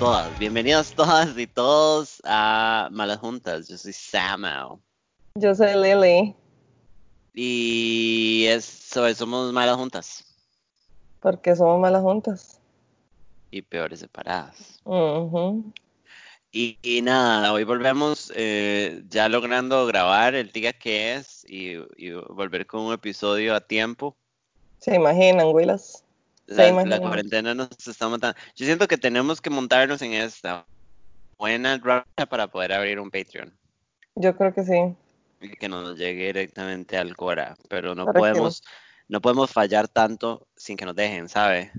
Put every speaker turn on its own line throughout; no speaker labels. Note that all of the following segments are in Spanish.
todas, bienvenidos todas, bienvenidas todas y todos a Malas Juntas. Yo soy Samo.
Yo soy Lily.
Y eso, somos malas juntas.
Porque somos malas juntas.
Y peores separadas.
Ujú.
y, y nada, hoy volvemos eh, ya logrando grabar el día que es y, y volver con un episodio a tiempo.
Se imaginan, Willas.
La, la cuarentena nos está matando. Yo siento que tenemos que montarnos en esta buena racha para poder abrir un Patreon
Yo creo que sí.
y que nos llegue directamente al Cora, pero no podemos no podemos fallar tanto sin que nos dejen, ¿sabe?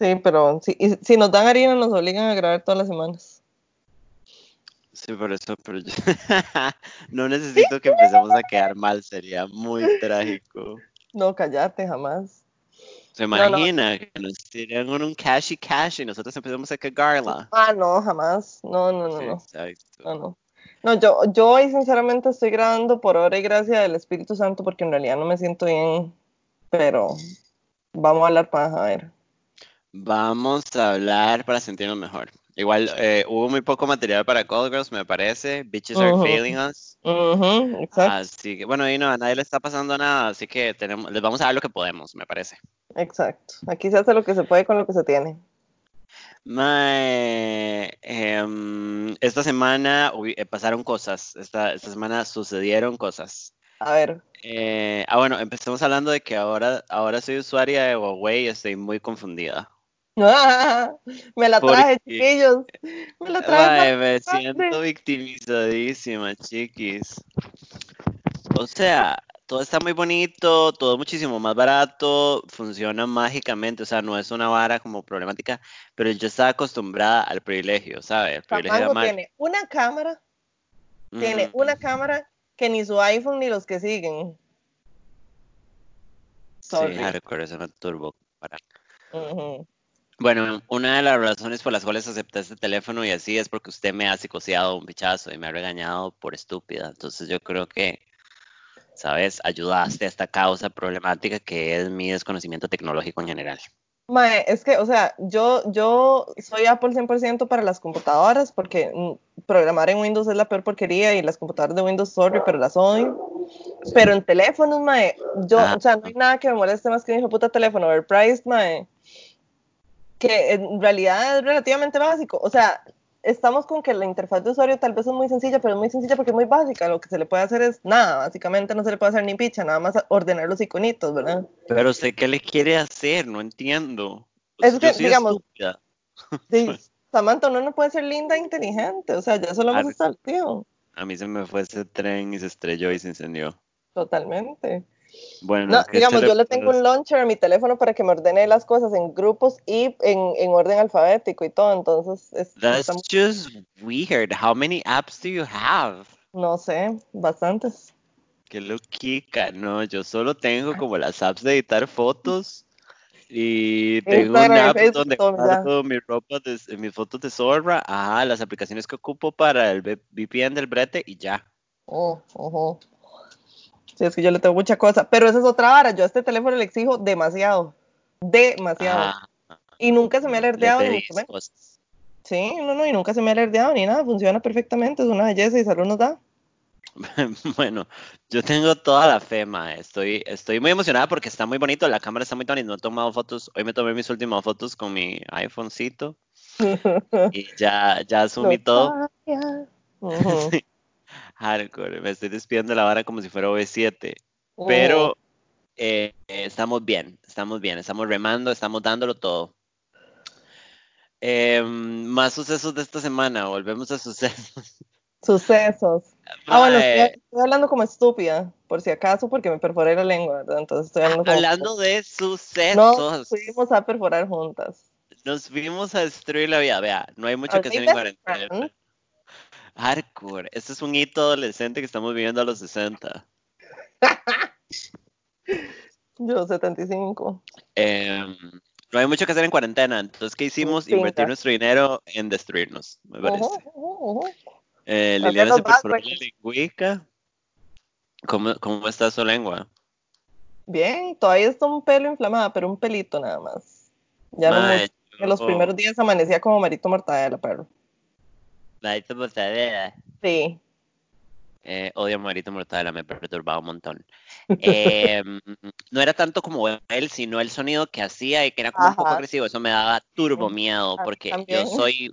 Sí, pero si, y si nos dan harina, nos obligan a grabar todas las semanas.
Sí, por eso, pero yo no necesito que empecemos a quedar mal, sería muy trágico.
No, cállate, jamás.
¿Se
No, no.
imagina que nos tiran con un cash y cash y nosotros empezamos a cagarla?
Ah, no, jamás. No, no, no, no.
exacto.
No, no. No, yo, yo hoy sinceramente estoy grabando por obra y gracia del Espíritu Santo porque en realidad no me siento bien, pero vamos a hablar para a ver.
Vamos a hablar para sentirnos mejor. Igual eh, hubo muy poco material para Call Girls, me parece. Bitches are failing us.
Ujú, exacto,
Así que, bueno, y no, a nadie le está pasando nada, así que tenemos, les vamos a dar lo que podemos, me parece.
exacto. Aquí se hace lo que se puede con lo que se tiene.
Mae, em, esta semana eh, pasaron cosas, esta, esta semana sucedieron cosas.
A ver,
Eh, ah, bueno, empecemos hablando de que ahora, ahora soy usuaria de Huawei y estoy muy confundida.
me la
¿Por
traje, chiquillos. Me la traje.
Mae, me siento victimizadísima, chiquis. O sea, todo está muy bonito, todo muchísimo más barato, funciona mágicamente, o sea, no es una vara como problemática, pero yo estaba acostumbrada al privilegio, ¿sabes? El privilegio de
tiene una cámara, tiene
Ujú.
una cámara que ni su iPhone ni los que siguen.
Sí, hardcore, es una turbo. para-. Bueno, una de las razones por las cuales acepté este teléfono y así es porque usted me ha psicoseado un pichazo y me ha regañado por estúpida. Entonces yo creo que, ¿sabes? Ayudaste a esta causa problemática que es mi desconocimiento tecnológico en general.
Mae, es que, o sea, yo, yo soy Apple 100% para las computadoras porque mm, programar en Windows es la peor porquería y las computadoras de Windows, sorry, pero las odio. Pero en teléfonos, mae, yo,
Ah.
o sea, no hay nada que me moleste más que mi hijo puta teléfono overpriced, mae, que en realidad es relativamente básico. O sea, estamos con que la interfaz de usuario tal vez es muy sencilla, pero es muy sencilla porque es muy básica. Lo que se le puede hacer es nada, básicamente no se le puede hacer ni picha, nada más ordenar los iconitos, ¿verdad?
Pero usted, ¿qué le quiere hacer? No entiendo.
Es que, digamos. Sí, Samantha, uno no puede ser linda e inteligente, o sea, ya eso lo hemos
Ah,
establecido,
A mí se me fue ese tren y se estrelló y se incendió.
totalmente.
Bueno,
No,
¿qué
digamos,
se
yo le tengo un launcher a mi teléfono para que me ordene las cosas en grupos y en, en orden alfabético y todo, entonces, es-
That's
está-
just weird. How many apps do you have?
no sé, bastantes.
Qué loquica, no, yo solo tengo como las apps de editar fotos y tengo un
Instagram y
app
Facebook,
donde guardo mi ropa de, mis fotos de zorra, ajá, las aplicaciones que ocupo para el VPN del brete y ya.
Oh, ojo. Sí, es que yo le tengo mucha cosa, pero esa es otra vara, yo a este teléfono le exijo demasiado, demasiado,
Ajá,
y nunca se me ha
le
alerdeado, ni mucho menos. Sí, no, no, y nunca se me ha alerdeado ni nada, funciona perfectamente, es una belleza y salud nos da.
Bueno, yo tengo toda la fe, mae. Estoy, estoy muy emocionada porque está muy bonito, la cámara está muy bonita, no he tomado fotos, hoy me tomé mis últimas fotos con mi iPhonecito y ya, ya asumí todo.
Nostalgia. Ujú,
Hardcore, me estoy despidiendo de la vara como si fuera V7.
ujú.
Pero eh, estamos bien, estamos bien, estamos remando, estamos dándolo todo. Em, más sucesos de esta semana, volvemos a sucesos.
Sucesos. Ah, bueno, estoy, estoy hablando como estúpida, por si acaso, porque me perforé la lengua, ¿verdad? Entonces estoy hablando como...
hablando de
Nos
sucesos,
fuimos a perforar juntas.
nos fuimos a destruir la vida. Vea, no hay mucho que hacer en cuarentena. Hardcore, este es un hito adolescente que estamos viviendo a los 60.
Yo 75.
Em, no hay mucho que hacer en cuarentena, entonces, ¿qué hicimos?
Pinta.
Invertir nuestro dinero en destruirnos, me parece. Eh,
Hacer
Liliana se perforó la lengüica. ¿Cómo, ¿Cómo está su lengua?
Bien, todavía está un pelo inflamado, pero un pelito nada más. Ya no
Mae,
mucho. En los primeros días amanecía como Marito Mortadela, perro.
Marito Mortadela.
Sí.
Eh, odio a Marito Mortadela, me perturbaba un montón. Eh, no era tanto como él, sino el sonido que hacía y que era como un poco agresivo. Eso me daba turbo miedo porque yo soy.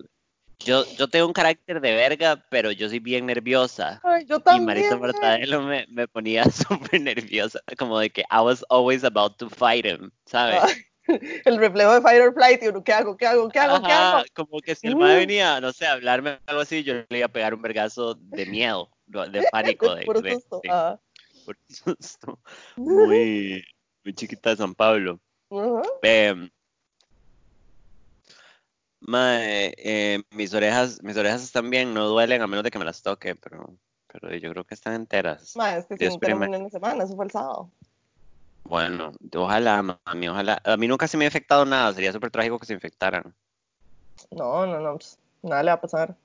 Yo, yo tengo un carácter de verga, pero yo soy bien nerviosa.
Ay, yo
Y. Marito Mortadelo me, me ponía súper nerviosa, como de que I was always about to fight him, ¿sabes?
Ay, el reflejo de Fight or Flight y uno, ¿qué hago? ¿Qué hago? ¿Qué hago? ¿Qué hago?
como que si el
Mm.
venía, no sé, a hablarme algo así, yo le iba a pegar un vergazo de miedo, de pánico, de, de-
susto.
de- por susto. Muy, muy chiquita de San Pablo. Eh, mis orejas, mis orejas están bien, no duelen a menos de que me las toque, pero, pero yo creo que están enteras.
Ma, es que tenemos
primero.
una semana, eso fue el sábado.
Bueno, ojalá, mami, ojalá. A mí nunca se me ha infectado nada, sería súper trágico que se infectaran.
No, no, no, pues, nada le va a pasar.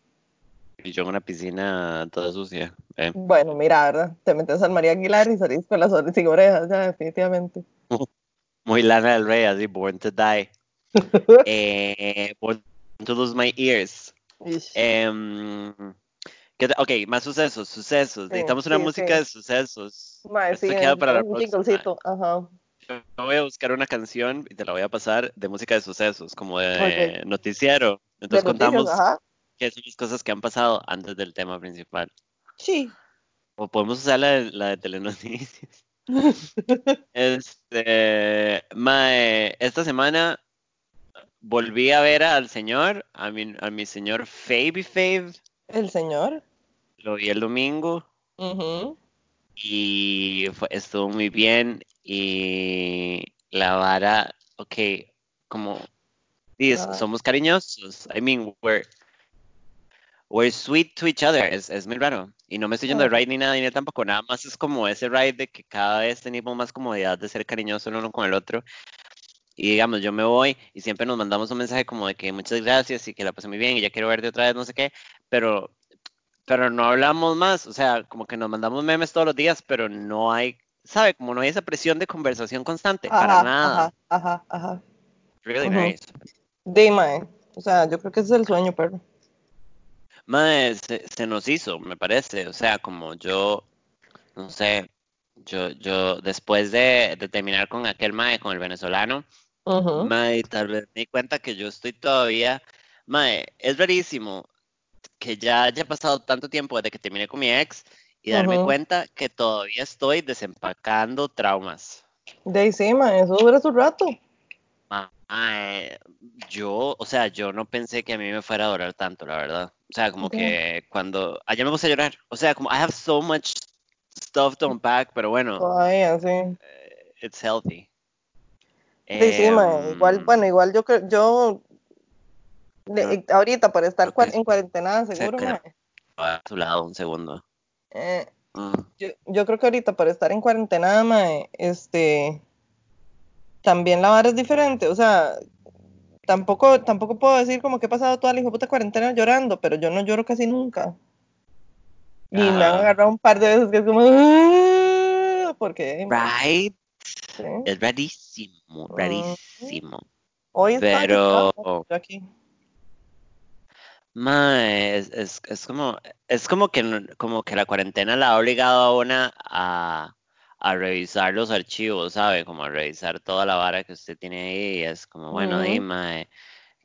Y yo en una piscina toda sucia. eh.
Bueno, mira, ¿verdad? Te metes al María Aguilar y salís con las orejas sin orejas, ya, definitivamente.
Muy Lana del Rey, así, born to die. Eh, born to lose my ears. Em, ¿qué te- ok, más sucesos, sucesos.
Sí,
Necesitamos una
sí,
música
sí.
de sucesos.
Ma,
Esto
sí,
queda para la
un jinglecito, Ajá.
Yo voy a buscar una canción y te la voy a pasar de música de sucesos, como de noticiero. Entonces contamos qué son las cosas que han pasado antes del tema principal.
Sí.
O podemos usar la de, la de telenoticias. Este, mae, esta semana volví a ver al señor, a mi, a mi señor Fabi Fave,
El señor.
lo vi el domingo
Ujú.
y fue- estuvo muy bien y la vara, ok, como
vara.
somos cariñosos, I mean, we're, we're sweet to each other, es, es muy raro. Y no me estoy yendo de
Ajá.
ride ni nada, ni tampoco, nada más es como ese ride de que cada vez tenemos más comodidad de ser cariñosos el uno con el otro. Y digamos, yo me voy y siempre nos mandamos un mensaje como de que muchas gracias y que la pasé muy bien y ya quiero verte otra vez, no sé qué, pero, pero no hablamos más, o sea, como que nos mandamos memes todos los días, pero no hay, ¿sabe? Como no hay esa presión de conversación constante, para nada.
ajá, ajá, ajá.
Really
Ujú.
nice.
Dime, o sea, yo creo que ese es el sueño, perro.
Mae, se, se nos hizo, me parece, o sea, como yo, no sé, yo, yo después de, de terminar con aquel mae, con el venezolano,
Ujú.
Mae, tal vez me di cuenta que yo estoy todavía. Mae, es rarísimo que ya haya pasado tanto tiempo desde que terminé con mi ex y darme cuenta que todavía estoy desempacando traumas.
De ahí sí, ma, eso dura su rato.
Mae, yo, o sea, yo no pensé que a mí me fuera a durar tanto, la verdad. O sea, como que cuando. Allá me puse a llorar. O sea, como I have so much stuff to unpack, pero bueno,
Todavía, sí.
it's healthy.
Sí, ma, igual,
Em,
bueno, igual yo creo, yo, de- ahorita por estar en cuarentena, seguro,
a su lado un segundo.
eh,
Mm.
yo, yo creo que ahorita por estar en cuarentena, ma, este, también la vara es diferente, o sea, tampoco, tampoco puedo decir como que he pasado toda la hijo puta cuarentena llorando, pero yo no lloro casi nunca. Y me han agarrado un par de veces que es como, "Ah", porque,
Right.
sí.
Es rarísimo,
Ujú.
rarísimo.
Hoy está
Pero,
yo aquí.
Mae, es, es, es como, es como que, como que la cuarentena la ha obligado a una a, a revisar los archivos, ¿sabe? Como a revisar toda la vara que usted tiene ahí. Y es como, bueno,
Ujú.
di, mae,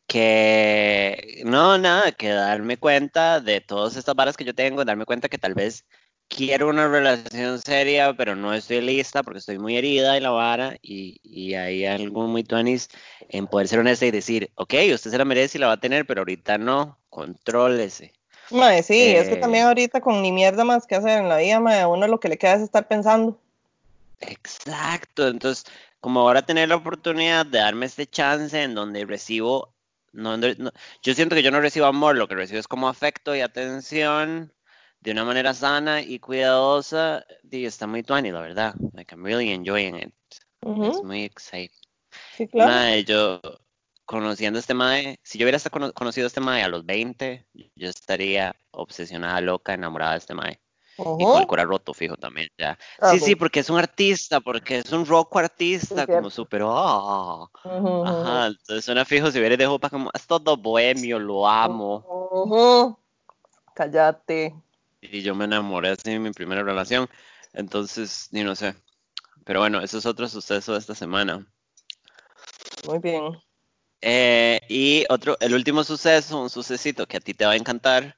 que no, nada, que darme cuenta de todas estas varas que yo tengo, darme cuenta que tal vez quiero una relación seria, pero no estoy lista porque estoy muy herida y la vara, y, y hay algo muy tuanis en poder ser honesta y decir, ok, usted se la merece y la va a tener, pero ahorita no, contrólese.
Mae, sí, es que también
Eh,
ahorita con ni mierda más que hacer en la vida, mae, a uno lo que le queda es estar pensando.
exacto, entonces, como ahora tener la oportunidad de darme este chance en donde recibo, no, no- yo siento que yo no recibo amor, lo que recibo es como afecto y atención de una manera sana y cuidadosa, y está muy tuani, la verdad. Like, I'm really enjoying it.
Ujú,
Es muy exciting.
Sí, claro.
Mae, yo conociendo a este mae, si yo hubiera cono- conocido a este mae a los 20, yo estaría obsesionada, loca, enamorada de este mae. Y con el cora roto, fijo, también, ya.
Ah,
sí, sí,
bueno.
porque es un artista, porque es un rock artista,
Sí,
como súper, ah.
Ujú,
Ajá, entonces suena fijo si hubiera de Jopa como, es todo bohemio, lo amo.
ujú.
Y yo me enamoré así en mi primera relación. Entonces, ni no sé. Pero bueno, eso es otro suceso de esta semana.
Muy bien.
Eh, y otro, el último suceso, un sucesito que a ti te va a encantar,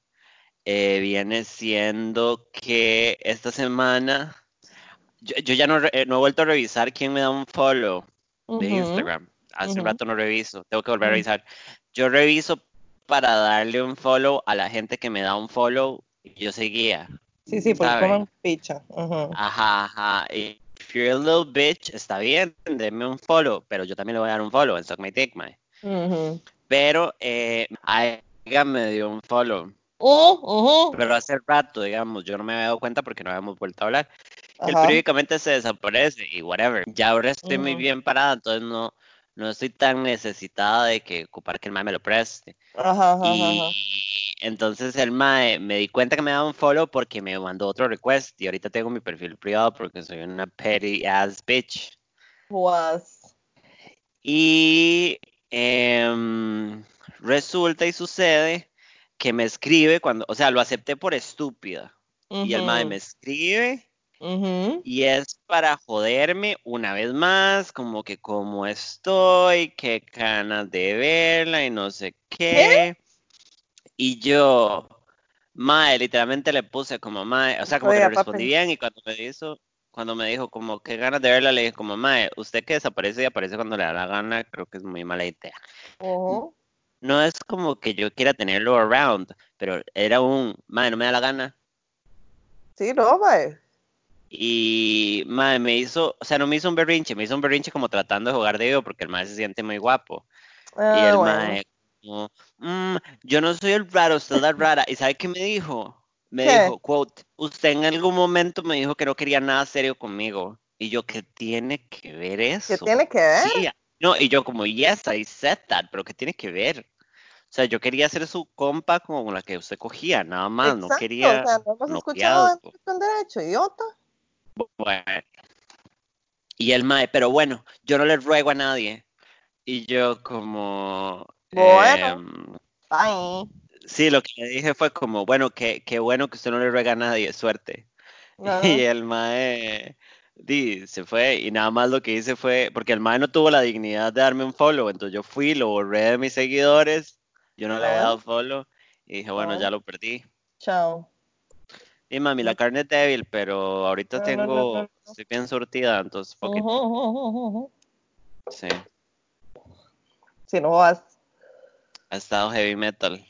eh, viene siendo que esta semana, yo, yo ya no, eh, no he vuelto a revisar quién me da un follow de Instagram. Hace
ujú.
rato no reviso, tengo que volver a revisar. Yo reviso para darle un follow a la gente que me da un follow y yo seguía.
Sí, sí, porque coman picha. Ujú.
Ajá, ajá. Y if you're a little bitch, está bien, denme un follow, pero yo también le voy a dar un follow en Suck My Dick.
Ujú.
Pero eh, Aiga me dio un follow.
Uh, ujú.
Pero hace rato, digamos, yo no me había dado cuenta porque no habíamos vuelto a hablar. Él periódicamente se desaparece y whatever. Ya ahora estoy muy bien parada, entonces no, no estoy tan necesitada de que ocupar que el mae me lo preste.
Ajá, ajá,
Y
ajá.
entonces el mae me di cuenta que me daba un follow porque me mandó otro request y ahorita tengo mi perfil privado porque soy una petty ass bitch.
Was.
Y em, resulta y sucede que me escribe cuando, o sea, lo acepté por estúpida. Y el mae me escribe Y es para joderme una vez más, como que cómo estoy, qué ganas de verla y no sé qué. Y yo, mae, literalmente le puse como mae, o sea, como que le respondí
papi.
bien y cuando me hizo, cuando me dijo como qué ganas de verla, le dije como mae, usted que desaparece y aparece cuando le da la gana, creo que es muy mala idea. No es como que yo quiera tenerlo around, pero era un, mae, no me da la gana.
Sí, no, mae.
Y mae, me hizo, o sea, no me hizo un berrinche, me hizo un berrinche como tratando de jugar de vivo porque el mae se siente muy guapo. y
Ah,
el
bueno.
mae, como, "Mm, yo no soy el raro, usted es la rara. ¿Y sabe qué me dijo? Me
¿Qué?
dijo, quote, usted en algún momento me dijo que no quería nada serio conmigo. Y yo, ¿qué tiene que ver
¿Qué
eso?
tiene que ver?
Sí, no, y yo como, yes, I said that, pero ¿qué tiene que ver? O sea, yo quería ser su compa como la que usted cogía, nada más, no quería
o sea, no hemos escuchado con derecho, idiota.
Bueno. Y el mae, pero bueno, yo no le ruego a nadie. Y yo como...
Bueno. Bye.
Sí, lo que le dije fue como, bueno, qué, qué bueno que usted no le ruega a nadie, suerte. Y el mae di, se fue y nada más lo que hice fue, porque el mae no tuvo la dignidad de darme un follow, entonces yo fui, lo borré de mis seguidores, yo no le había dado follow y dije, bueno,
bueno.
ya lo perdí.
Chao.
Y mami, la carne es débil, pero ahorita
No, no, no, no,
tengo, estoy bien surtida, entonces,
ujú.
Sí,
Si no vas.
ha estado heavy metal.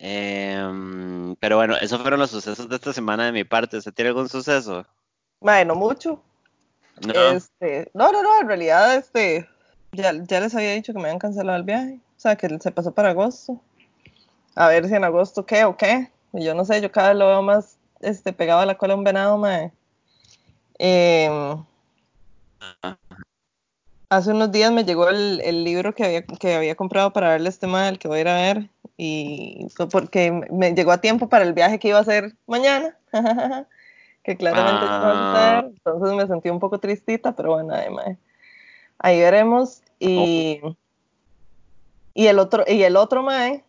Em, pero bueno, esos fueron los sucesos de esta semana de mi parte. ¿Usted tiene algún suceso?
Mae, no mucho.
No.
Este, no, no, no, en realidad, este, ya, ya les había dicho que me habían cancelado el viaje. O sea, que se pasó para agosto. A ver si en agosto qué o qué. Y yo no sé, yo cada vez lo veo más este, pegado a la cola de un venado, mae. Em,
Ah,
hace unos días me llegó el, el libro que había, que había comprado para darle a este mae, el que voy a ir a ver. Y fue porque me llegó a tiempo para el viaje que iba a hacer mañana. que claramente no va a
Ah,
suceder. Entonces me sentí un poco tristita, pero bueno, mae. ahí veremos. Y, y el otro, y el otro mae,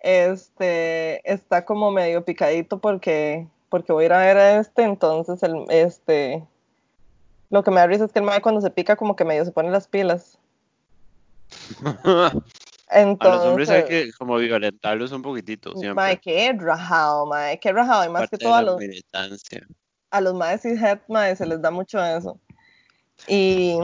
este, está como medio picadito porque, porque voy a ir a ver a este, entonces el, este, lo que me da risa es que el mae cuando se pica como que medio se pone las pilas.
a los hombres hay
Entonces,
que como violentarlos un poquitito
mae,
siempre.
qué rajado, mae, qué rajado, y más
Parte
que todo a los, a los maes y head, mae, se les da mucho eso. Y,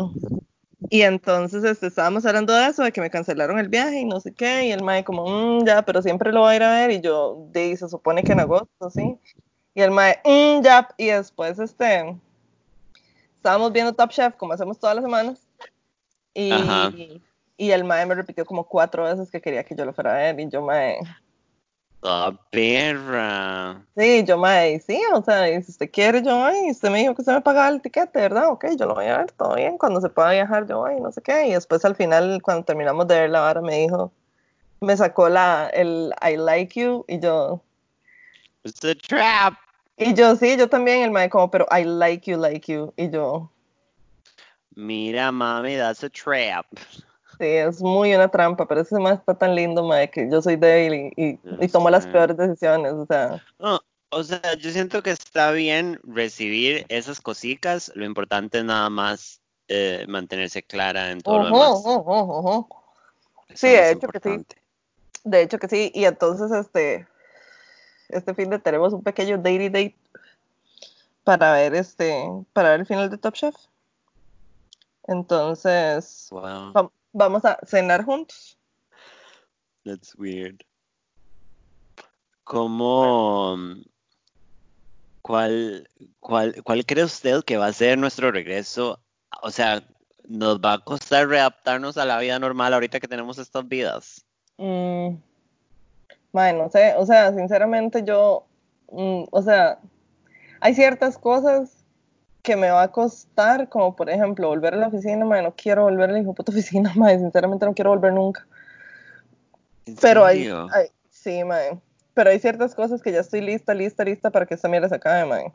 y entonces este, estábamos hablando de eso, de que me cancelaron el viaje y no sé qué, y el mae como, "Mm, ya, pero siempre lo va a ir a ver, y yo, de, se supone que en agosto, ¿sí? Y el mae, "Mm, ya, y después este, estábamos viendo Top Chef, como hacemos todas las semanas, y, y el mae me repitió como cuatro veces que quería que yo lo fuera a ver, y yo, mae,
Toda perra.
sí, yo, mae, sí, o sea, y si usted quiere, yo voy, y usted me dijo que usted me pagaba el tiquete, ¿verdad? Ok, yo lo voy a ver, todo bien, cuando se pueda viajar, yo voy, no sé qué, y después al final, cuando terminamos de ver la vara, me dijo, me sacó la, el I like you, y yo,
It's a trap.
Y yo, sí, yo también, el mae como, pero I like you, like you. Y yo,
Mira, mami, that's a trap.
Sí, es muy una trampa, pero ese mae está tan lindo, mae, que yo soy débil y, y, y tomo las peores decisiones, o sea.
No, o sea, yo siento que está bien recibir esas cositas. Lo importante es nada más eh, mantenerse clara en todo lo
Ujú,
demás.
Sí, de
más
hecho que sí. De hecho que sí, y entonces este, este fin de tenemos un pequeño daily date para ver este, para ver el final de Top Chef. Entonces,
Wow,
vamos a cenar juntos.
that's weird. ¿Cómo, cuál, cuál, cuál cree usted que va a ser nuestro regreso? O sea, ¿nos va a costar readaptarnos a la vida normal ahorita que tenemos estas vidas?
Mm, mae, no sé, o sea, sinceramente yo, mm, o sea, hay ciertas cosas que me va a costar, como por ejemplo volver a la oficina, mae, no quiero volver a la puta oficina, mae, sinceramente no quiero volver nunca.
¿En
Pero hay, sí, mae, pero hay ciertas cosas que ya estoy lista, lista, lista para que esta mierda se acabe, mae.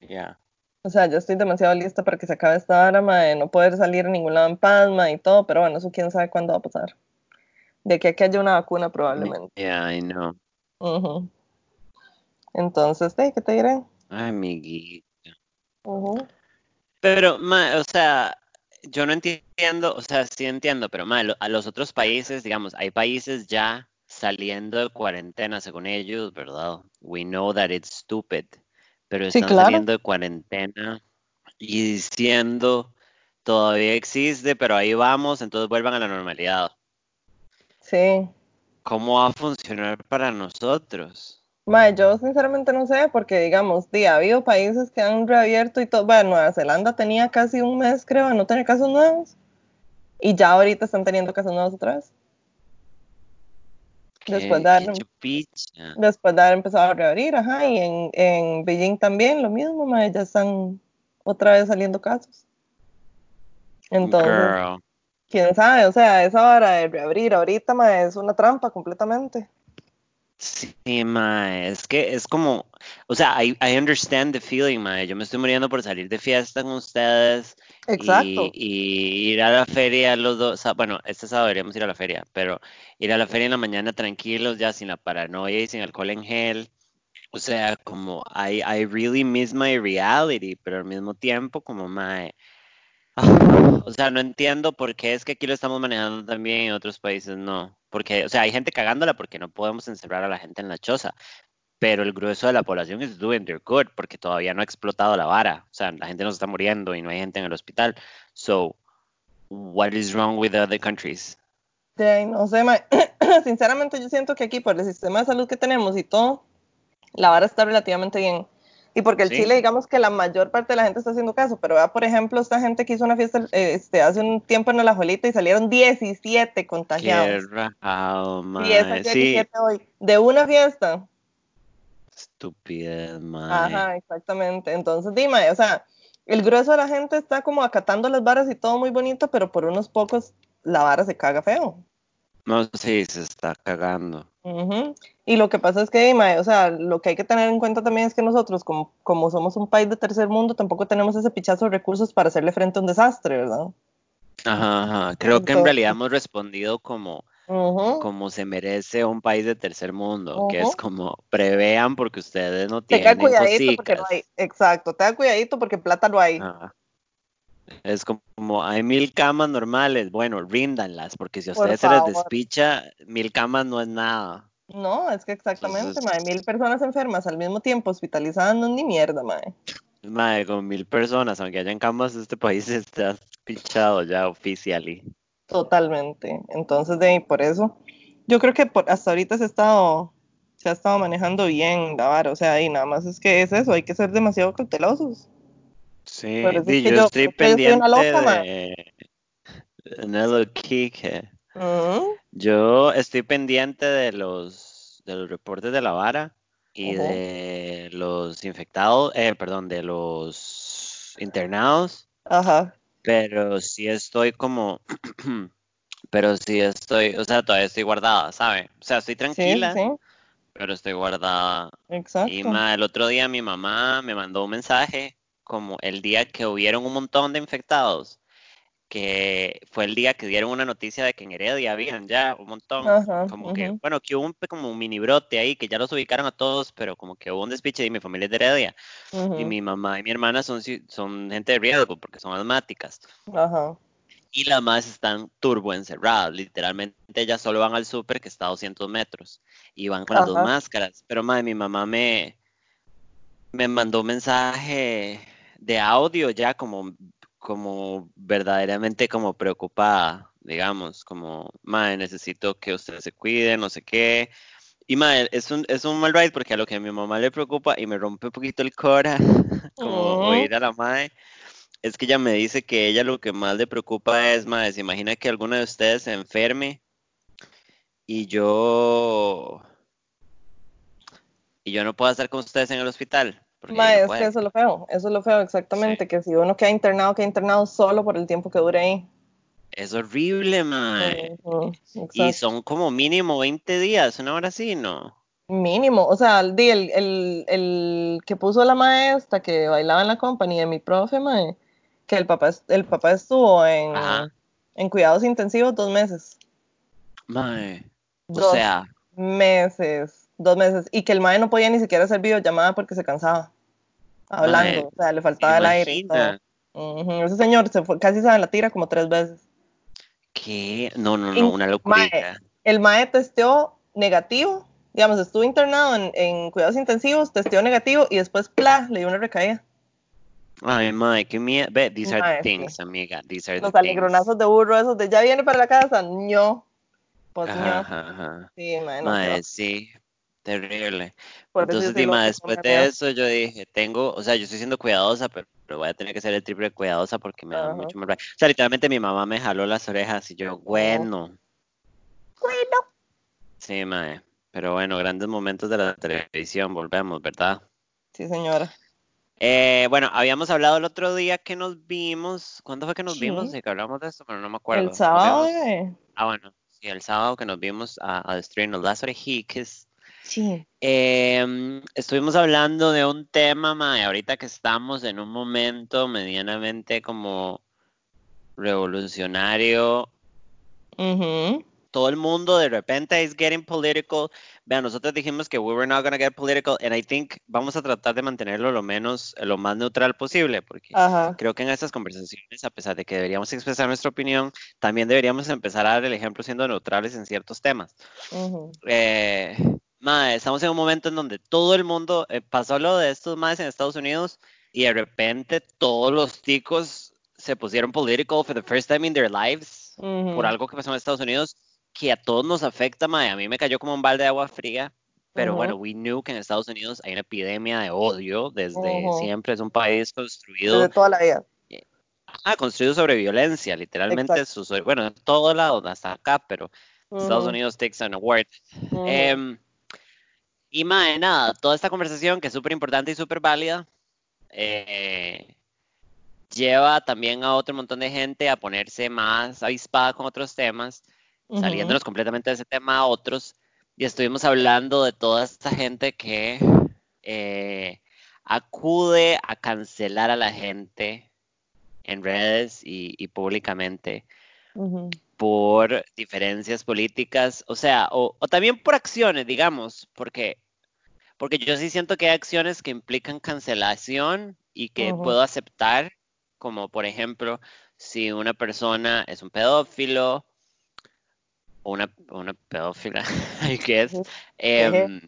Ya.
O sea, ya estoy demasiado lista para que se acabe esta hora, mae, no poder salir a ningún lado en paz, mae, y todo, pero bueno, eso quién sabe cuándo va a pasar. De aquí que haya una vacuna probablemente.
Yeah, I know.
Ujú. Entonces, ¿sí? ¿qué te diré?
Ay, Pero, ma, o sea, yo no entiendo, o sea, sí entiendo, pero ma, lo- a los otros países, digamos, hay países ya saliendo de cuarentena, según ellos, ¿verdad? We know that it's stupid, pero
Sí,
están
claro.
saliendo de cuarentena y diciendo, todavía existe, pero ahí vamos, entonces vuelvan a la normalidad.
Sí.
¿Cómo va a funcionar para nosotros?
Mae, yo sinceramente no sé, porque digamos, di, ha habido países que han reabierto y todo. Bueno, Nueva Zelanda tenía casi un mes, creo, de no tener casos nuevos. Y ya ahorita están teniendo casos nuevos otra vez. Después
¿Qué,
de haber,
chupicha?
después de haber empezado a reabrir, ajá, y en, en Beijing también lo mismo, mae, ya están otra vez saliendo casos. Entonces,
Girl.
quién sabe, o sea, esa hora de reabrir ahorita, mae, es una trampa completamente.
Sí, mae, es que es como, o sea, I, I understand the feeling, mae. Yo me estoy muriendo por salir de fiesta con ustedes
Exacto.
y, y ir a la feria los dos, bueno, este sábado deberíamos ir a la feria, pero ir a la feria en la mañana tranquilos, ya sin la paranoia y sin alcohol en gel. O sea, como I, I really miss my reality, pero al mismo tiempo como mae, o sea, no entiendo por qué es que aquí lo estamos manejando también y en otros países no. Porque, o sea, hay gente cagándola porque no podemos encerrar a la gente en la choza pero el grueso de la población is doing their good porque todavía no ha explotado la vara. O sea, la gente no está muriendo y no hay gente en el hospital. So, what is wrong with the other countries?
De ahí, no sé, sinceramente yo siento que aquí por el sistema de salud que tenemos y todo, la vara está relativamente bien. Y porque el
Sí.
Chile, digamos que la mayor parte de la gente está haciendo caso, pero vea, por ejemplo, esta gente que hizo una fiesta este, hace un tiempo en la Juelita y salieron 17
Qué
contagiados.
rajado,
10
mae.
ayer
Sí,
y 7 hoy. De una fiesta.
estupidez, mae.
Ajá, exactamente. Entonces, dime, o sea, el grueso de la gente está como acatando las varas y todo muy bonito, pero por unos pocos la vara se caga feo.
No, sí, se está cagando.
Ujú. Y lo que pasa es que, o sea, lo que hay que tener en cuenta también es que nosotros, como, como somos un país de tercer mundo, tampoco tenemos ese pichazo de recursos para hacerle frente a un desastre, ¿verdad?
Ajá, ajá. Creo que en realidad hemos respondido como, como se merece un país de tercer mundo, que es como prevean porque ustedes no tienen
cuidadito porque no
cositas.
hay, exacto, tenga cuidadito porque plata no hay.
Ajá. Es como, hay mil camas normales, bueno, ríndanlas, porque si a ustedes se les despicha, mil camas no es nada.
No, es que exactamente,
Entonces-
mae, mil personas enfermas al mismo tiempo hospitalizadas no es ni mierda, mae.
Madre, con mil personas, aunque hayan camas, este país está pichado ya oficially.
Totalmente. Entonces, de ahí, por eso, yo creo que por, hasta ahorita se ha estado, se ha estado manejando bien la vara, o sea, y nada más es que es eso, hay que ser demasiado cautelosos.
Sí,
eso es que
yo
yo-
estoy
eso yo soy
pendiente
una loca,
de Nello Yo estoy pendiente de los de los reportes de la vara y de los infectados, eh, perdón, de los internados.
Ajá,
Pero sí estoy como, pero sí estoy, o sea, todavía estoy guardada, ¿sabe? O sea, estoy
sí,
tranquila,
sí.
pero estoy guardada.
Exacto.
Y ma, el otro día mi mamá me mandó un mensaje como el día que hubieron un montón de infectados, que fue el día que dieron una noticia de que en Heredia habían ya un montón,
Ajá,
como que,
ujú,
bueno, que hubo un, como un mini brote ahí, que ya los ubicaron a todos, pero como que hubo un despiche y mi familia es de Heredia, y
ujú,
mi mamá y mi hermana son, son gente de riesgo porque son asmáticas.
Ajá.
Y las más están turbo encerradas, literalmente ellas solo van al súper que está a 200 metros y van con las dos
Ajá.
máscaras. Pero madre, mi mamá me, me mandó un mensaje de audio ya como, como verdaderamente como preocupada, digamos, como, madre, necesito que usted se cuide, no sé qué. Y madre, es un, es un mal ride porque a lo que a mi mamá le preocupa y me rompe un poquito el cora, como
Mm,
oír a la madre, es que ella me dice que ella lo que más le preocupa es, madre, se imagina que alguna de ustedes se enferme y yo, y yo no puedo estar con ustedes en el hospital, no
es que eso es lo feo, eso es lo feo
Sí.
exactamente, que si uno queda internado, queda internado solo por el tiempo que dure ahí.
Es horrible, mae. Y son como mínimo 20 días, una hora así, ¿no?
Mínimo, o sea, el, di- el, el, el que puso la maestra que bailaba en la compañía de mi profe, mae, que el papá, el papá estuvo
Ajá.
en, en cuidados intensivos dos meses.
Mae. O
Dos
sea,
meses, dos meses, y que el mae no podía ni siquiera hacer videollamada porque se cansaba hablando,
mae,
o sea, le
¿se
faltaba el aire y todo. Ese señor se fue, casi se da la tira como tres veces.
¿Qué? No, no, no, una
mae,
locura.
el mae testeó negativo, digamos, estuvo internado en, en cuidados intensivos, testeó negativo y después, ¡pla!, le dio una recaída.
Ay, mae, qué miedo. Ve, these are the
sí.
things, amiga. These are the
Los
things.
alegronazos de burro esos de ya viene para la casa, ño. Pues
Ajá,
ño.
ajá, ajá.
Sí, mae, no, va.
sí, terrible.
Por eso
Entonces, Dima, después de eso yo dije, tengo, o sea, yo estoy siendo cuidadosa, pero, pero voy a tener que ser el triple cuidadosa porque me da mucho más. O sea, literalmente mi mamá me jaló las orejas y yo, bueno,
Bueno.
sí, mae. Pero bueno, grandes momentos de la televisión, volvemos, ¿verdad?
Sí, señora.
Eh, bueno, habíamos hablado el otro día que nos vimos. ¿Cuándo fue que nos
Sí.
vimos? Sí, que hablamos de esto, pero no me acuerdo.
El sábado, bebé.
Ah, bueno, sí, el sábado que nos vimos a, a destruirnos las orejitas.
Sí.
Em, estuvimos hablando de un tema, mae, ahorita que estamos en un momento medianamente como revolucionario.
Ujú.
Todo el mundo de repente is getting political. Vean, nosotros dijimos que we were not gonna get political, and I think vamos a tratar de mantenerlo lo menos, lo más neutral posible, porque
Ajá.
creo que en estas conversaciones, a pesar de que deberíamos expresar nuestra opinión, también deberíamos empezar a dar el ejemplo siendo neutrales en ciertos temas.
Ujú.
Eh, mae, estamos en un momento en donde todo el mundo eh, pasó lo de estos más en Estados Unidos y de repente todos los ticos se pusieron political for the first time in their lives
Ujú.
por algo que pasó en Estados Unidos que a todos nos afecta, mae. A mí me cayó como un balde de agua fría, pero
Ujú.
bueno, we knew que en Estados Unidos hay una epidemia de odio desde
Ujú.
siempre. Es un país construido
Desde toda la vida.
Ah, construido sobre violencia, literalmente, sus- bueno, en todo lado, hasta acá, pero Estados. Unidos takes an award.
Ujú.
Y mae, nada, toda esta conversación que es súper importante y súper válida, eh, lleva también a otro montón de gente a ponerse más avispada con otros temas, saliéndonos completamente de ese tema a otros. Y estuvimos hablando de toda esta gente que eh, acude a cancelar a la gente en redes y, y públicamente. Por diferencias políticas, o sea, o, o también por acciones, digamos, porque, porque yo sí siento que hay acciones que implican cancelación y que puedo aceptar, como por ejemplo, si una persona es un pedófilo o una, una pedófila, I guess, em,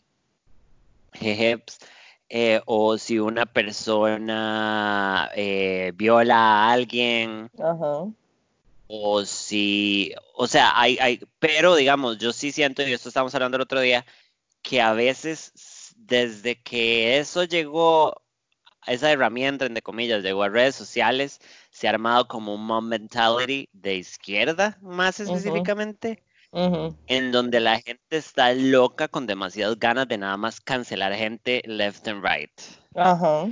jeje, ps, eh, o si una persona eh, viola a alguien. O si, o sea, hay, hay, pero digamos, yo sí siento, y esto estábamos hablando el otro día, que a veces desde que eso llegó, esa herramienta, entre comillas, llegó a redes sociales, se ha armado como un mob mentality de izquierda, más específicamente, en donde la gente está loca con demasiadas ganas de nada más cancelar gente left and right.
Ajá.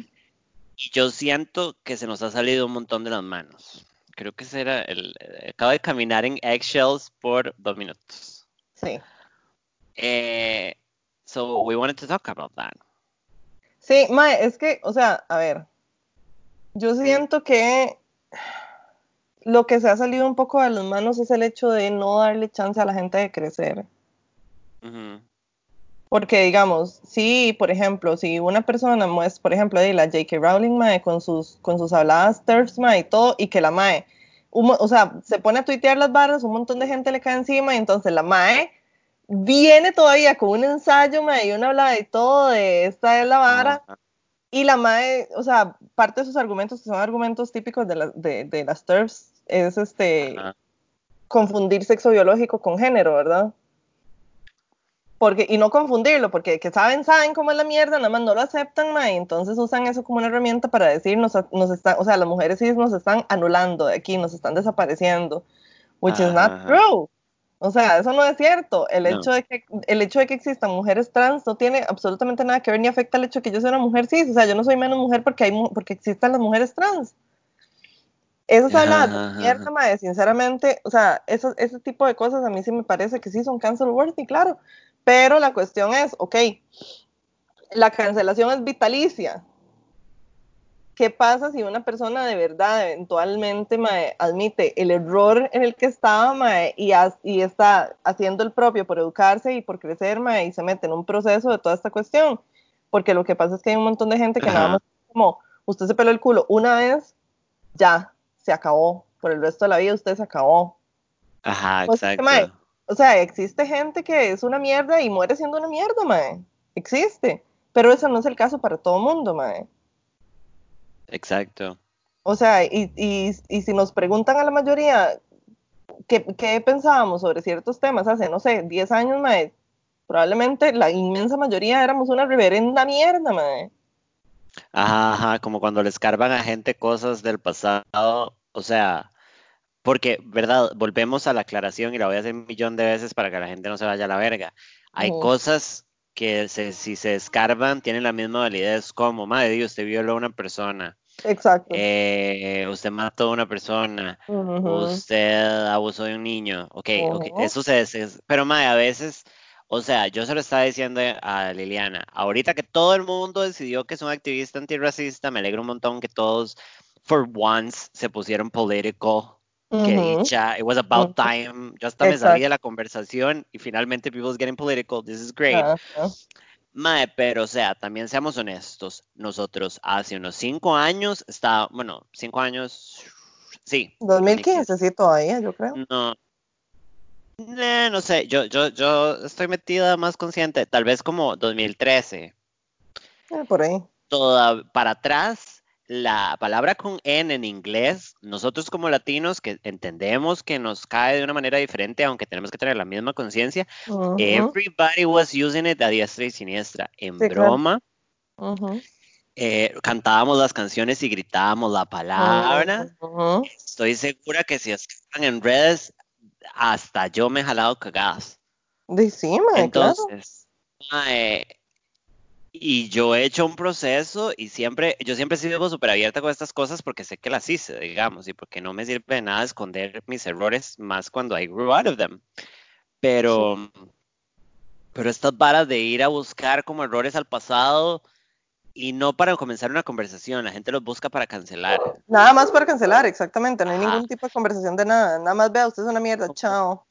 Y yo siento que se nos ha salido un montón de las manos. Creo que ese era el... Acabo de caminar en eggshells por dos minutos.
Sí.
Eh, So we wanted to talk about that.
Sí, mae, es que, o sea, a ver, yo siento que lo que se ha salido un poco de las manos es el hecho de no darle chance a la gente de crecer.
Ujú.
Porque, digamos, si, por ejemplo, si una persona muestra, por ejemplo, de la J.K. Rowling, mae, con sus, con sus habladas TERFs, mae, y todo, y que la mae, un o sea, se pone a tuitear las barras, un montón de gente le cae encima, y entonces la mae viene todavía con un ensayo, mae, y una hablada y todo de esta es la vara, y la mae, o sea, parte de sus argumentos, que son argumentos típicos de, la- de, de las TERFs, es este, confundir sexo biológico con género, ¿verdad? Porque, y no confundirlo, porque que saben, saben cómo es la mierda, nada más no lo aceptan, ma, y entonces usan eso como una herramienta para decir, nos, nos están, o sea, las mujeres sí nos están anulando de aquí, nos están desapareciendo, which is not true. O sea, eso no es cierto. El,
No.
hecho de que, el hecho de que existan mujeres trans no tiene absolutamente nada que ver ni afecta el hecho de que yo sea una mujer cis. O sea, yo no soy menos mujer porque, hay, porque existan las mujeres trans. Habladas de
ajá,
mierda, mae, sinceramente, o sea, eso- ese tipo de cosas a mí sí me parece que sí son cancel worthy, claro. Pero la cuestión es, ok, la cancelación es vitalicia. ¿Qué pasa si una persona de verdad eventualmente mae, admite el error en el que estaba mae, y, ha- y está haciendo el propio por educarse y por crecer mae, y se mete en un proceso de toda esta cuestión? Porque lo que pasa es que hay un montón de gente que nada
Ajá.
más como, usted se peló el culo una vez, ya, se acabó. Por el resto de la vida usted se acabó.
Ajá,
Pues, es que, mae,
exacto.
O sea, existe gente que es una mierda y muere siendo una mierda, mae. Existe. Pero eso no es el caso para todo mundo, mae.
Exacto.
O sea, y, y, y si nos preguntan a la mayoría qué, qué pensábamos sobre ciertos temas hace, no sé, 10 años, mae, probablemente la inmensa mayoría éramos una reverenda mierda, mae.
Ajá, ajá, como cuando le escarban a gente cosas del pasado, o sea, porque, ¿verdad? Volvemos a la aclaración y la voy a hacer un millón de veces para que la gente no se vaya a la verga. Hay cosas que se- si se escarban tienen la misma validez como, madre Dios, usted violó a una persona,
Exacto.
eh, usted mató a una persona, usted abusó de un niño, ok, ok,
ujú.
eso se, se- pero madre, a veces, o sea, yo se lo estaba diciendo a Liliana, ahorita que todo el mundo decidió que es un activista antirracista, me alegro un montón que todos, for once, se pusieron political, que
Ujú,
dicha, it was about time, yo hasta me salí
Exacto.
de la conversación y finalmente people's getting political, this is great.
Ajá.
Mae, pero o sea, también seamos honestos, nosotros hace unos cinco años, está, bueno, cinco años, sí,
2015, sí, todavía, yo creo.
no, eh, no sé, yo, yo, yo estoy metida más consciente, tal vez como 2013,
Eh, por ahí.
toda para atrás, la palabra con N en inglés, nosotros como latinos que entendemos que nos cae de una manera diferente, aunque tenemos que tener la misma conciencia,
Ujú.
everybody was using it a diestra y siniestra, en
Sí, claro.
broma.
Ujú.
eh, cantábamos las canciones y gritábamos la palabra.
Ujú.
Estoy segura que si escriban en redes, hasta yo me he jalado cagadas.
Di sí, mae, claro.
Entonces, mae, y yo he hecho un proceso y siempre, yo siempre he sido súper abierta con estas cosas porque sé que las hice, digamos, y porque no me sirve de nada esconder mis errores más cuando I grew out of them. Pero, pero estas varas de ir a buscar como errores al pasado y no para comenzar una conversación, la gente los busca para cancelar.
Nada más para cancelar, exactamente. No hay
Ajá.
ningún tipo de conversación de nada. Nada más vea, usted es una mierda, chao.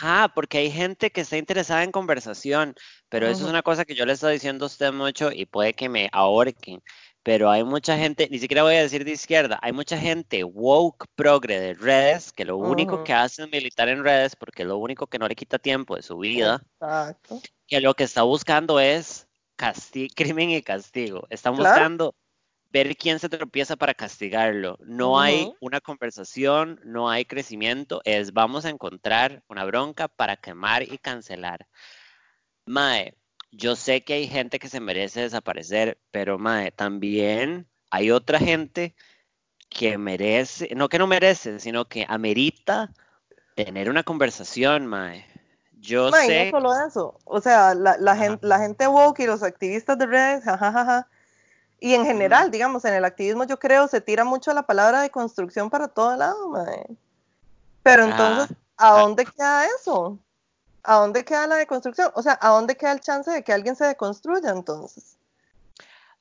Ajá, porque hay gente que está interesada en conversación, pero eso es una cosa que yo le estoy diciendo a usted mucho y puede que me ahorquen, pero hay mucha gente, ni siquiera voy a decir de izquierda, hay mucha gente woke progre de redes que lo único que hace es militar en redes porque es lo único que no le quita tiempo de su vida,
Exacto.
que lo que está buscando es crimen y castigo, están
Claro.
buscando ver quién se tropieza para castigarlo. No hay una conversación, no hay crecimiento, es vamos a encontrar una bronca para quemar y cancelar. Mae, yo sé que hay gente que se merece desaparecer, pero Mae, también hay otra gente que merece, no que no merece, sino que amerita tener una conversación, Mae. Yo
y no
sé,
solo eso. O sea, la, gente, la gente woke y los activistas de redes, jajajaja. Y en general, digamos, en el activismo yo creo se tira mucho la palabra de construcción para todo lado, mae. Pero entonces,
Ajá.
¿a
Ah.
dónde queda eso? ¿a dónde queda la deconstrucción? O sea, ¿a dónde queda el chance de que alguien se deconstruya entonces?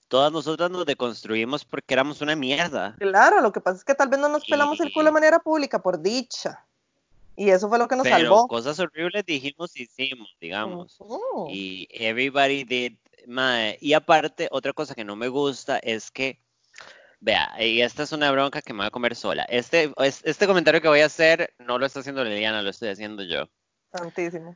Todas nosotras nos deconstruimos porque éramos una mierda.
Claro, lo que pasa es que tal vez no nos pelamos el culo de manera pública, por dicha. Y eso fue lo que nos
Pero
salvó.
cosas horribles dijimos y hicimos, digamos.
Ujú.
Y everybody did. mae. Y aparte, otra cosa que no me gusta es que, vea, y esta es una bronca que me voy a comer sola. Este, es- este comentario que voy a hacer no lo está haciendo Liliana, lo estoy haciendo yo.
Santísimo.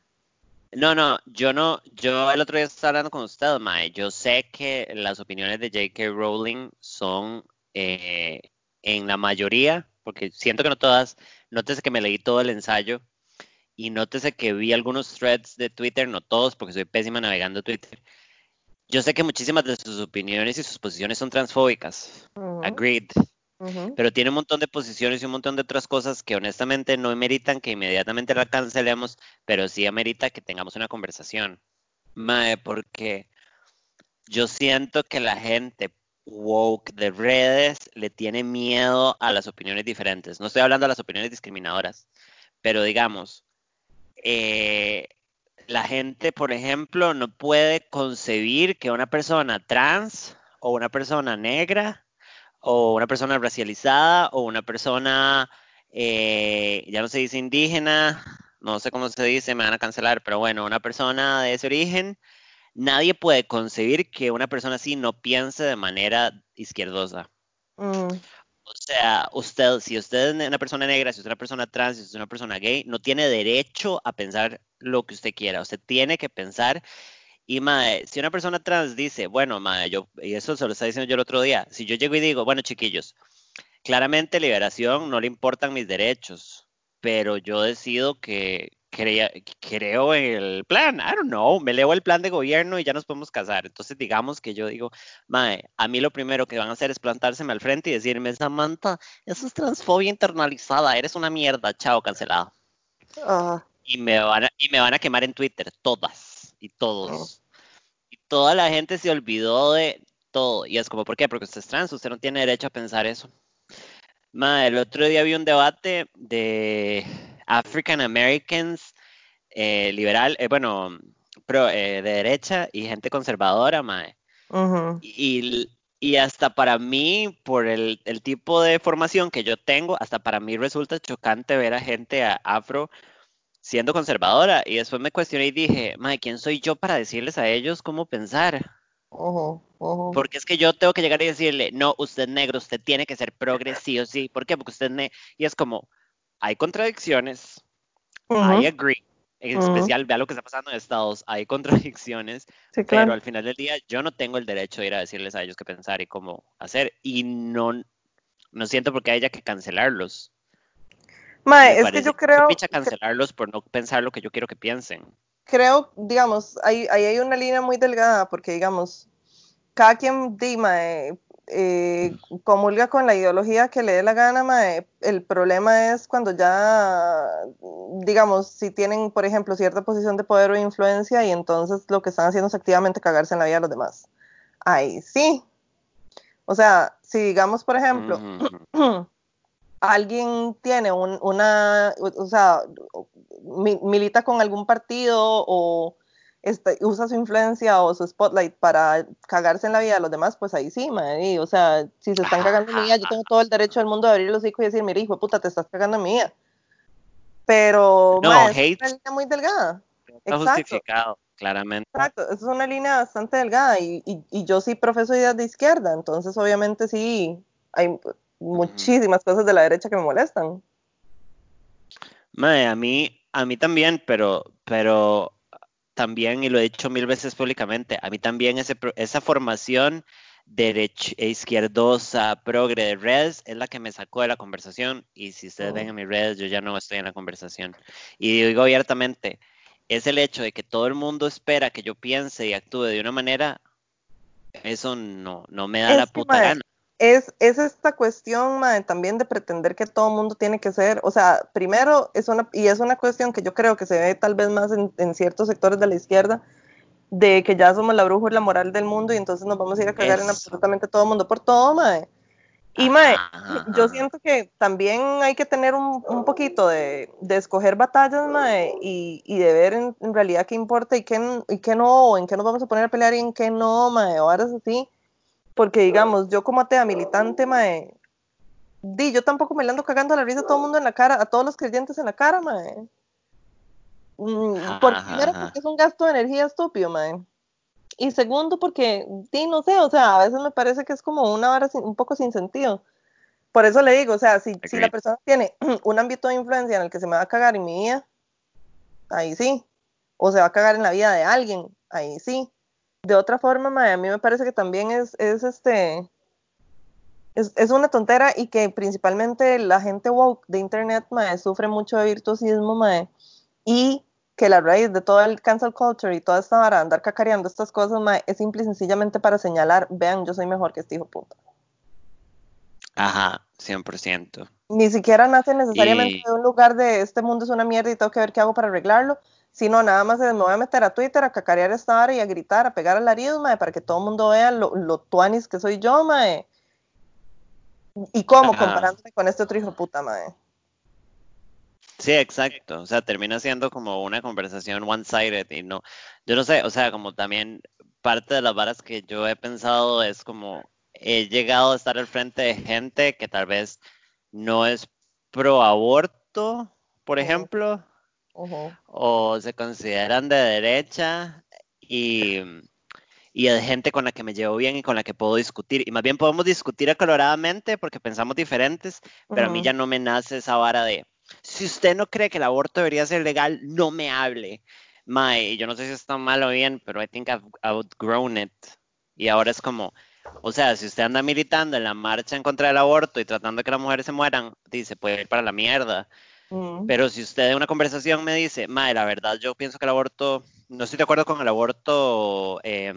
No, no, yo no, yo el otro día estaba hablando con usted, Mae. Yo sé que las opiniones de J.K. Rowling son eh, en la mayoría, porque siento que no todas, nótese que me leí todo el ensayo y nótese que vi algunos threads de Twitter, no todos, porque soy pésima navegando Twitter. Yo sé que muchísimas de sus opiniones y sus posiciones son transfóbicas,
Ujú,
agreed,
ujú.
pero tiene un montón de posiciones y un montón de otras cosas que honestamente no meritan que inmediatamente la cancelemos, pero sí amerita que tengamos una conversación. Mae, porque yo siento que la gente woke de redes le tiene miedo a las opiniones diferentes. No estoy hablando de las opiniones discriminadoras, pero digamos, eh, la gente, por ejemplo, no puede concebir que una persona trans o una persona negra o una persona racializada o una persona, eh, ya no se dice indígena, no sé cómo se dice, me van a cancelar, pero bueno, una persona de ese origen, nadie puede concebir que una persona así no piense de manera izquierdosa.
Mm,
O sea, usted, si usted es una persona negra, si usted es una persona trans, si usted es una persona gay, no tiene derecho a pensar lo que usted quiera. Usted tiene que pensar y mae, si una persona trans dice, bueno, mae, yo, y eso se lo estaba diciendo yo el otro día, si yo llego y digo, bueno, chiquillos, claramente liberación no le importan mis derechos, pero yo decido que crea- creo en el plan, I don't know, me leo el plan de gobierno y ya nos podemos casar. Entonces, digamos que yo digo, mae, a mí lo primero que van a hacer es plantárseme al frente y decirme, Samantha, eso es transfobia internalizada, eres una mierda, chao, cancelado y me van a, y me van a quemar en Twitter, todas y todos. Y toda la gente se olvidó de todo. Y es como, ¿por qué? Porque usted es trans, usted no tiene derecho a pensar eso. Ma, el otro día vi un debate de African Americans, eh, liberal, eh, bueno, pro, eh, de derecha y gente conservadora, mae. Y, y hasta para mí, por el, el tipo de formación que yo tengo, hasta para mí resulta chocante ver a gente a- afro siendo conservadora. Y después me cuestioné y dije, madre, ¿quién soy yo para decirles a ellos cómo pensar?
Ujú, ujú.
Porque es que yo tengo que llegar y decirle, no, usted es negro, usted tiene que ser progre sí o sí. ¿Por qué? Porque usted es negro. Y es como, hay contradicciones, I
Ujú,
agree. En especial, vea lo que está pasando en Estados, hay contradicciones,
Sí,
pero al final del día yo no tengo el derecho de ir a decirles a ellos qué pensar y cómo hacer. Y no, no siento por qué haya que cancelarlos.
Mae,
Me
es que yo
que
creo,
picha cancelarlos por no pensar lo que yo quiero que piensen.
creo, digamos, ahí, hay una línea muy delgada, porque, digamos, cada quien, di, mae, eh, comulga con la ideología que le dé la gana. El problema es cuando ya, digamos, si tienen, por ejemplo, cierta posición de poder o influencia y entonces lo que están haciendo es activamente cagarse en la vida de los demás. Ahí sí. O sea, si digamos, por ejemplo, alguien tiene un- una, o sea, mi- milita con algún partido o este, usa su influencia o su spotlight para cagarse en la vida de los demás, pues ahí sí, y, o sea, si se están cagando en mi vida, yo tengo todo el derecho del mundo de abrir los hocico y decir, mira, hijo de puta, te estás cagando en mi vida. Pero,
No,
mae, es
hate
una línea muy delgada.
está
Exacto,
justificado, claramente.
exacto, es una línea bastante delgada y, y, y yo sí profeso ideas de izquierda, entonces obviamente sí hay muchísimas cosas de la derecha que me molestan.
Mae, a mí, a mí también, pero, pero también, y lo he dicho mil veces públicamente, a mí también ese, esa formación derecha, izquierdosa, progre de redes es la que me sacó de la conversación. Y si ustedes ven
Mm.
en mis redes, yo ya no estoy en la conversación. Y digo abiertamente, es el hecho de que todo el mundo espera que yo piense y actúe de una manera, eso no, no me da la
Es
puta gana.
Es, es esta cuestión, mae, también de pretender que todo mundo tiene que ser, o sea, primero es una, y es una cuestión que yo creo que se ve tal vez más en, en ciertos sectores de la izquierda, de que ya somos la brújula moral del mundo y entonces nos vamos a ir a cagar en
Eso.
absolutamente todo el mundo por todo, mae. Y mae, yo siento que también hay que tener un, un poquito de, de, escoger batallas, mae, y, y de ver en, en, realidad qué importa y qué, y qué no, o en qué nos vamos a poner a pelear y en qué no, mae, o ahora es así. Porque digamos, yo como atea militante, mae, di, yo tampoco me le ando cagando la risa a todo el mundo en la cara, a todos los creyentes en la cara, mae. Mm, por, primero porque es un gasto de energía estúpido, mae. Y segundo, porque, sí, no sé, o sea, a veces me parece que es como una vara un poco sin sentido. Por eso le digo, o sea, si, si, la persona tiene un ámbito de influencia en el que se me va a cagar en mi vida, ahí sí. O se va a cagar en la vida de alguien, ahí sí. De otra forma, mae, a mí me parece que también es, es este. Es, es, una tontera y que principalmente la gente woke de internet, mae, sufre mucho de virtuosismo, mae, y que la raíz de todo el cancel culture y toda esta vara, andar cacareando estas cosas, mae, es simple y sencillamente para señalar, vean, yo soy mejor que este hijo puta.
Ajá, 100%.
Ni siquiera nace necesariamente y... de un lugar de este mundo es una mierda y tengo que ver qué hago para arreglarlo, sino nada más me voy a meter a Twitter a cacarear esta vara y a gritar, a pegar alaridos, mae, para que todo el mundo vea lo, lo tuanis que soy yo, mae. Y cómo, Ajá. comparándome con este otro hijo puta, mae.
Sí, exacto. O sea, termina siendo como una conversación one-sided y no, yo no sé, o sea, como también parte de las varas que yo he pensado es como he llegado a estar al frente de gente que tal vez no es pro aborto, por ejemplo, uh -huh. o se consideran de derecha y, y es gente con la que me llevo bien y con la que puedo discutir. Y más bien podemos discutir acaloradamente porque pensamos diferentes, pero uh -huh. a mí ya no me nace esa vara de si usted no cree que el aborto debería ser legal, no me hable. Mae, yo no sé si está mal o bien, pero I think I've outgrown it. Y ahora es como, o sea, si usted anda militando en la marcha en contra del aborto y tratando de que las mujeres se mueran, dice, puede ir para la mierda. Mm. Pero si usted en una conversación me dice, mae, la verdad, yo pienso que el aborto, no estoy de acuerdo con el aborto eh,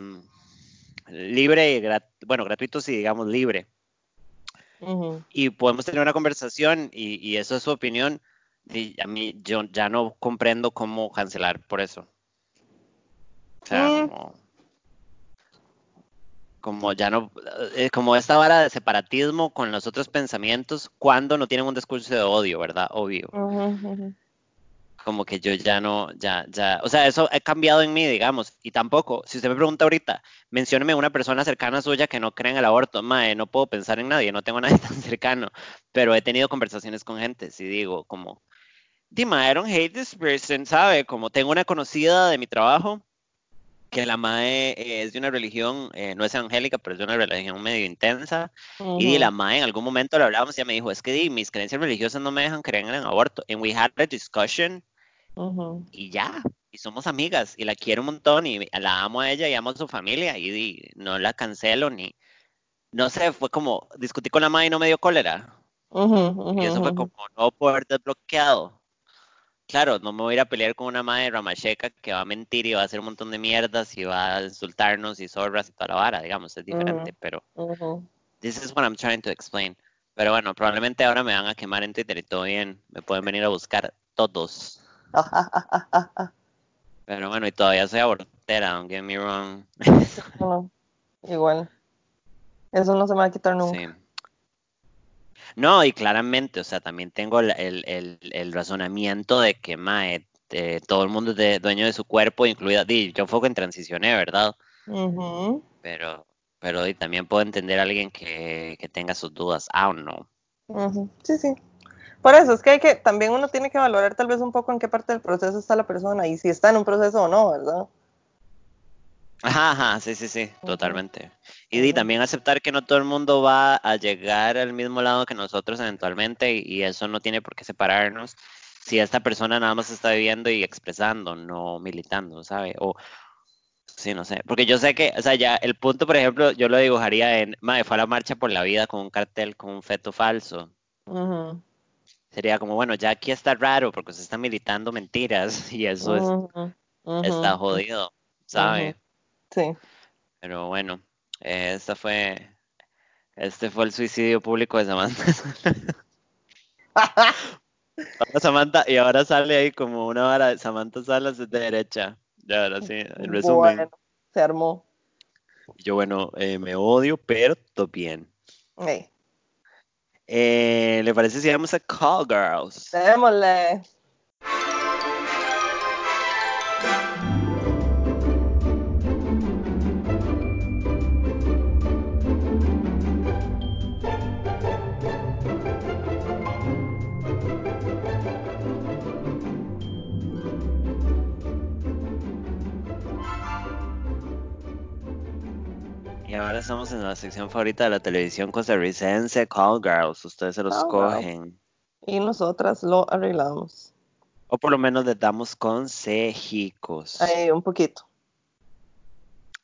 libre y, grat bueno, gratuito, sí, digamos, libre. Y podemos tener una conversación y, y, eso es su opinión. Y a mí, yo ya no comprendo cómo cancelar por eso. O sea, mm. Como, ya no, eh, como esta vara de separatismo con los otros pensamientos cuando no tienen un discurso de odio, ¿verdad? Obvio. Uh -huh. Como que yo ya no, ya, ya, o sea, eso ha cambiado en mí, digamos, y tampoco, si usted me pregunta ahorita, mencióneme una persona cercana suya que no cree en el aborto, mae, no puedo pensar en nadie, no tengo a nadie tan cercano, pero he tenido conversaciones con gente, si digo, como, Dima, I don't hate this person, ¿sabe? Como tengo una conocida de mi trabajo, que la MAE es de una religión, eh, no es evangélica, pero es de una religión medio intensa. Uh -huh. Y la MAE en algún momento le hablábamos y ella me dijo, es que di, mis creencias religiosas no me dejan creer en el aborto. And we had a discussion uh -huh. y ya, y somos amigas y la quiero un montón y la amo a ella y amo a su familia y, y no la cancelo ni, no sé, fue como, discutí con la MAE y no me dio cólera. Uh -huh, y eso fue como no poder desbloqueado claro, no me voy a ir a pelear con una madre ramacheca que va a mentir y va a hacer un montón de mierdas y va a insultarnos y zorras y toda la vara, digamos, es diferente, uh -huh. pero uh -huh. this is what I'm trying to explain. Pero bueno, probablemente ahora me van a quemar en Twitter y todo bien, me pueden venir a buscar todos. pero bueno, y todavía soy abortera, don't get me wrong.
no, igual. Eso no se me va a quitar nunca. Sí.
No, y claramente, o sea, también tengo el, el, el razonamiento de que, mae, eh, todo el mundo es de, dueño de su cuerpo, incluida, di, yo fue en transicioné, ¿verdad? Uh -huh. Pero, pero y también puedo entender a alguien que, que tenga sus dudas, I don't know.
Uh -huh. Sí, sí. Por eso, es que hay que, también uno tiene que valorar tal vez un poco en qué parte del proceso está la persona y si está en un proceso o no, ¿verdad?
Ajá, ajá, sí, sí, sí, totalmente. Y, y, también aceptar que no todo el mundo va a llegar al mismo lado que nosotros eventualmente y, eso no tiene por qué separarnos si esta persona nada más está viviendo y expresando, no militando, ¿sabe? O, sí, no sé, porque yo sé que, o sea, ya el punto, por ejemplo, yo lo dibujaría en, madre, fue a la marcha por la vida con un cartel con un feto falso. Uh -huh. Sería como, bueno, ya aquí está raro porque se está militando mentiras y eso es, está jodido, ¿sabe?
Sí.
Pero bueno, eh, esta fue, este fue el suicidio público de Samantha. Samantha, y ahora sale ahí como una vara de Samantha Salas de derecha. Ya, ahora sí, el resumen.
Bueno, se armó.
Yo, bueno, eh, me odio, pero todo bien.
Hey.
Eh, ¿Le parece si vamos a Call Girls?
Démosle.
Ahora estamos en la sección favorita de la televisión costarricense, Call Girls. Ustedes se los
Girls.
cogen.
Y nosotras lo arreglamos.
O por lo menos les damos consejicos.
Ahí, un poquito.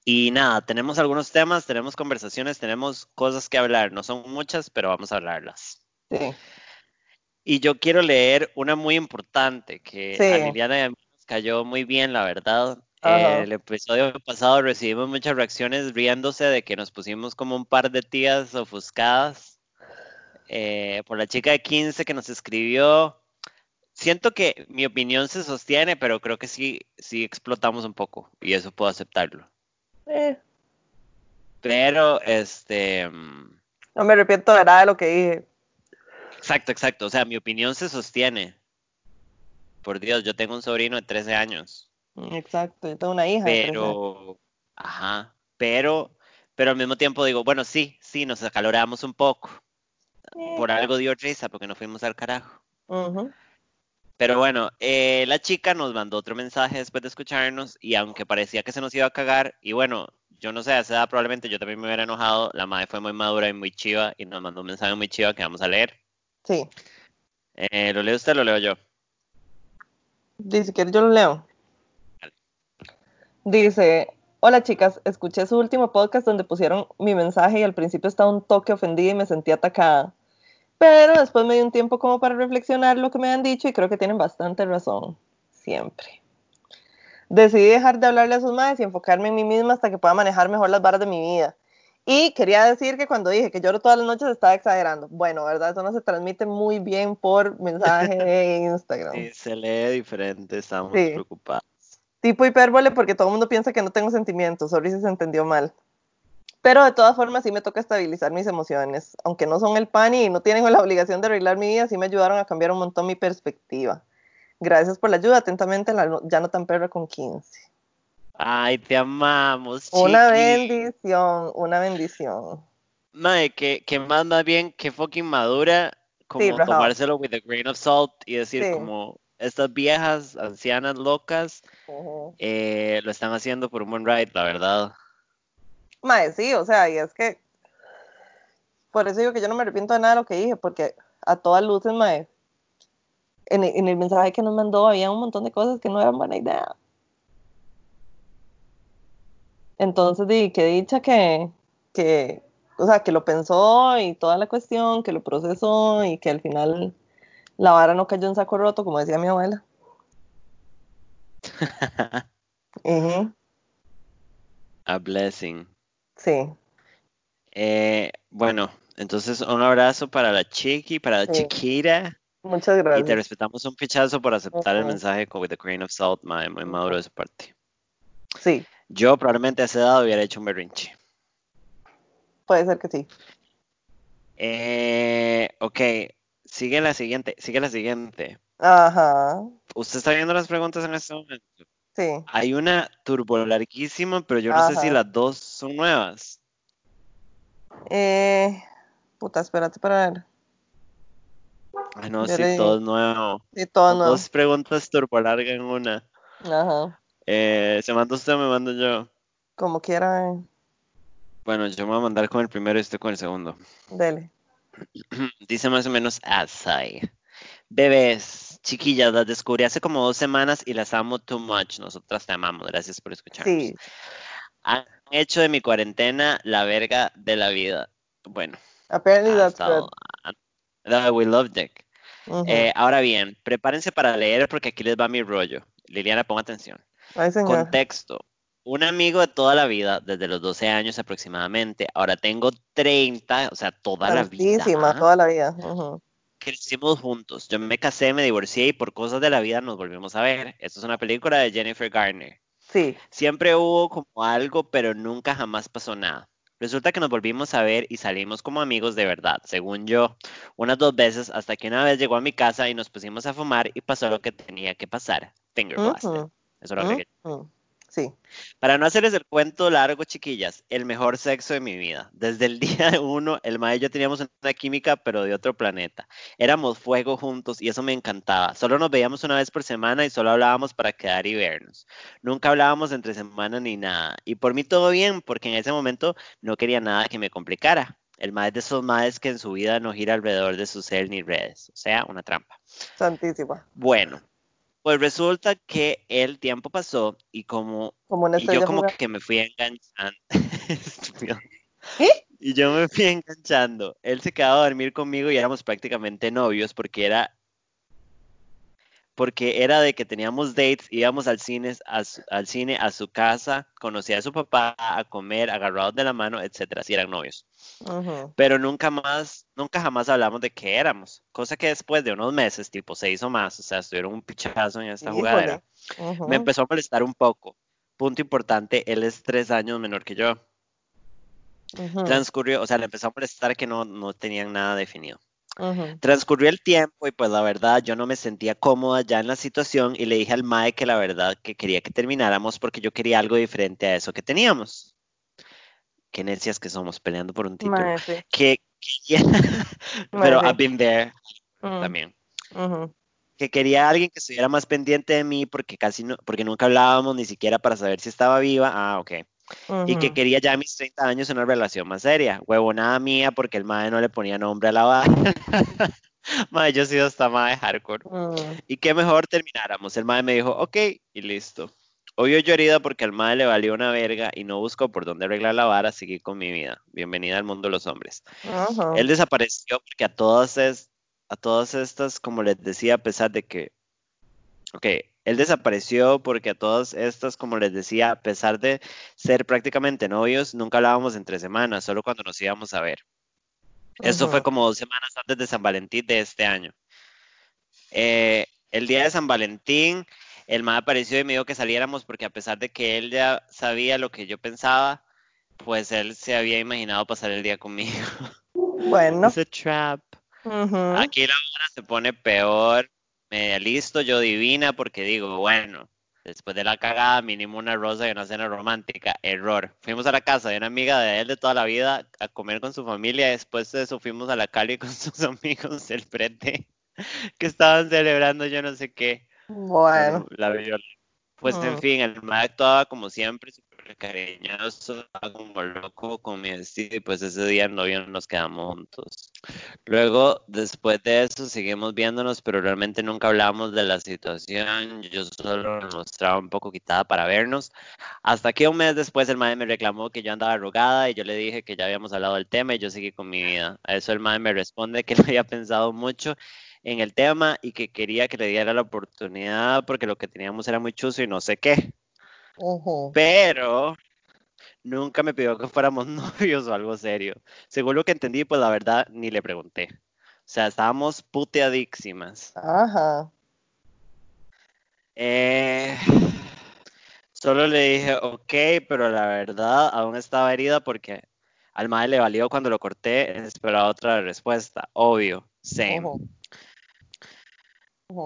Y nada, tenemos algunos temas, tenemos conversaciones, tenemos cosas que hablar. No son muchas, pero vamos a hablarlas.
Sí.
Y yo quiero leer una muy importante que
Sí.
a Liliana y a mí nos cayó muy bien, la verdad. Eh, el episodio pasado recibimos muchas reacciones riéndose de que nos pusimos como un par de tías ofuscadas eh, por la chica de 15 que nos escribió. Siento que mi opinión se sostiene, pero creo que sí, sí explotamos un poco y eso puedo aceptarlo.
Eh,
Pero, este, mm,
no me arrepiento de nada de lo que dije.
exacto, exacto. O sea, mi opinión se sostiene. Por Dios, yo tengo un sobrino de 13 años.
Exacto, yo tengo una hija.
Pero, ajá, pero, pero al mismo tiempo digo, bueno, sí, sí, nos acaloramos un poco. Por algo dio risa, porque nos fuimos al carajo. Pero bueno, eh, la chica nos mandó otro mensaje después de escucharnos y aunque parecía que se nos iba a cagar, y bueno, yo no sé, a esa edad probablemente yo también me hubiera enojado, la madre fue muy madura y muy chiva y nos mandó un mensaje muy chiva que vamos a leer.
Sí.
Eh, ¿Lo lee usted o lo leo yo?
Dice, quieres yo lo leo. Dice, hola chicas, escuché su último podcast donde pusieron mi mensaje y al principio estaba un toque ofendida y me sentí atacada. Pero después me di un tiempo como para reflexionar lo que me han dicho y creo que tienen bastante razón. Siempre. Decidí dejar de hablarle a sus madres y enfocarme en mí misma hasta que pueda manejar mejor las barras de mi vida. Y quería decir que cuando dije que lloro todas las noches estaba exagerando. Bueno, ¿verdad? Eso no se transmite muy bien por mensaje de Instagram.
Sí, se lee diferente, estamos
Sí.
preocupados.
Tipo hipérbole porque todo el mundo piensa que no tengo sentimientos, sorry si se entendió mal. Pero de todas formas sí me toca estabilizar mis emociones, aunque no son el pan y no tienen la obligación de arreglar mi vida, sí me ayudaron a cambiar un montón mi perspectiva. Gracias por la ayuda, atentamente la ya no tan perra con 15.
Ay, te amamos,
Una
chiqui.
bendición, una bendición.
Mae, que, que más, más bien, que fucking madura, como
Sí,
tomárselo with a grain of salt y decir
Sí.
como, estas viejas, ancianas, locas, Eh, lo están haciendo por un buen ride, la verdad.
Mae, sí, o sea, y es que por eso digo que yo no me arrepiento de nada de lo que dije, porque a todas luces, mae, en, el- en el mensaje que nos mandó había un montón de cosas que no eran buena idea. Entonces, di, que dicha que, que, o sea, que lo pensó y toda la cuestión, que lo procesó y que al final la vara no cayó en saco roto, como decía mi abuela. Ujú,
A blessing.
Sí,
Eh, bueno, entonces un abrazo para la chiqui, para la
Sí.
chiquita.
muchas
Y te
gracias.
respetamos un pichazo por aceptar el mensaje con with a grain of salt, mae, muy maduro de su parte.
Sí,
Yo probablemente a esa edad hubiera hecho un berrinche.
puede ser que sí.
Eh, ok, sigue la siguiente, sigue la siguiente.
Ajá,
Usted está viendo las preguntas en este momento.
sí.
Hay una turbo larguísima, pero yo no sé si las dos son nuevas.
Eh, puta, espérate para ver.
Ay, no,
Yo
sí,
le-
todo es nuevo.
Sí, todo nuevo.
Dos preguntas turbo largas en una.
Ajá,
Eh, ¿Se manda usted o me mando yo?
como quiera, eh,
Bueno, yo me voy a mandar con el primero y usted con el segundo.
dele.
Dice más o menos así. Bebés, chiquillas, las descubrí hace como dos semanas y las amo too much. Nosotras te amamos. Gracias por escucharnos.
Sí,
Han hecho de mi cuarentena la verga de la vida. Bueno,
apparently
ha
that's
estado-
good.
Ah, We love Dick. Eh, ahora bien, prepárense para leer porque aquí les va mi rollo. Liliana, ponga atención.
Ay.
Contexto. Un amigo de toda la vida, desde los 12 años aproximadamente. Ahora tengo 30, o sea, toda la vida.
Santísima, toda la vida. Ujú.
Crecimos juntos. Yo me casé, me divorcié y por cosas de la vida nos volvimos a ver. Esto es una película de Jennifer Garner.
Sí,
Siempre hubo como algo, pero nunca jamás pasó nada. Resulta que nos volvimos a ver y salimos como amigos de verdad, según yo, unas dos veces, hasta que una vez llegó a mi casa y nos pusimos a fumar y pasó lo que tenía que pasar. Finger blasted.
Ujú,
Eso lo agregué.
ujú. Sí.
Para no hacerles el cuento largo, chiquillas, el mejor sexo de mi vida. Desde el día uno, el mae y yo teníamos una química, pero de otro planeta. Éramos fuego juntos y eso me encantaba. Solo nos veíamos una vez por semana y solo hablábamos para quedar y vernos. Nunca hablábamos entre semana ni nada. Y por mí todo bien, porque en ese momento no quería nada que me complicara. El mae es de esos maes que en su vida no gira alrededor de su ser ni redes. O sea, una trampa.
Santísima.
Bueno, pues resulta que el tiempo pasó y como
Como
y yo como que me fui enganchando.
¿Qué?
Y yo me fui enganchando. Él se quedaba a dormir conmigo y éramos prácticamente novios porque era porque era de que teníamos dates, íbamos al cine, a su, al cine, a su casa, conocía a su papá, a comer, agarrados de la mano, etcétera, si eran novios. Pero nunca más, nunca jamás hablamos de qué éramos. Cosa que después de unos meses, tipo seis o más, o sea, estuvieron un pichazo en esta jugadera. Me empezó a molestar un poco. Punto importante, él es tres años menor que yo. Transcurrió, o sea, le empezó a molestar que no, no tenían nada definido. Transcurrió el tiempo y pues la verdad yo no me sentía cómoda ya en la situación y le dije al Mae que la verdad que quería que termináramos porque yo quería algo diferente a eso que teníamos. Qué necias que somos peleando por un título.
Mae, sí.
Que pero. I've been there
Mm,
también. que quería a alguien que estuviera más pendiente de mí porque casi no, porque nunca hablábamos ni siquiera para saber si estaba viva. Ah, ok. Y que quería ya a mis 30 años una relación más seria. Huevonada mía porque el mae no le ponía nombre a la vara. mae, yo he sido hasta mae hardcore.
Mm,
Y qué mejor termináramos. El mae me dijo, ok, y listo. Obvio yo herida porque al mae le valió una verga y no buscó por dónde arreglar la vara, seguí con mi vida. Bienvenida al mundo de los hombres. Él desapareció porque a todas, es, a todas estas, como les decía, a pesar de que, ok, él desapareció porque a todas estas, como les decía, a pesar de ser prácticamente novios, nunca hablábamos entre semanas, solo cuando nos íbamos a ver. Eso fue
Ujú.
como dos semanas antes de San Valentín de este año. Eh, el día de San Valentín, el mae apareció y me dijo que saliéramos porque a pesar de que él ya sabía lo que yo pensaba, pues él se había imaginado pasar el día conmigo.
Bueno.
It's a trap. Aquí la hora se pone peor. Me listo yo divina porque digo, bueno, después de la cagada, mínimo una rosa y una cena romántica. Error. Fuimos a la casa de una amiga de él de toda la vida a comer con su familia. Después de eso fuimos a la Cali con sus amigos del frente que estaban celebrando yo no sé qué.
Bueno.
La viola. Pues en fin, el mae actuaba como siempre, súper cariñoso, como loco con mi vestido y pues ese día no nos quedamos juntos. Luego, después de eso, seguimos viéndonos, pero realmente nunca hablamos de la situación. Yo solo me mostraba un poco quitada para vernos. Hasta que un mes después el mae me reclamó que yo andaba arrugada y yo le dije que ya habíamos hablado del tema y yo seguí con mi vida. A eso el mae me responde que lo había pensado mucho en el tema y que quería que le diera la oportunidad porque lo que teníamos era muy chuzo y no sé qué. Pero nunca me pidió que fuéramos novios o algo serio. Según lo que entendí, pues la verdad ni le pregunté. O sea, estábamos puteadísimas.
Ajá.
Eh, solo le dije, ok, pero la verdad aún estaba herida porque al mae le valió cuando lo corté, esperaba otra respuesta. Obvio, same.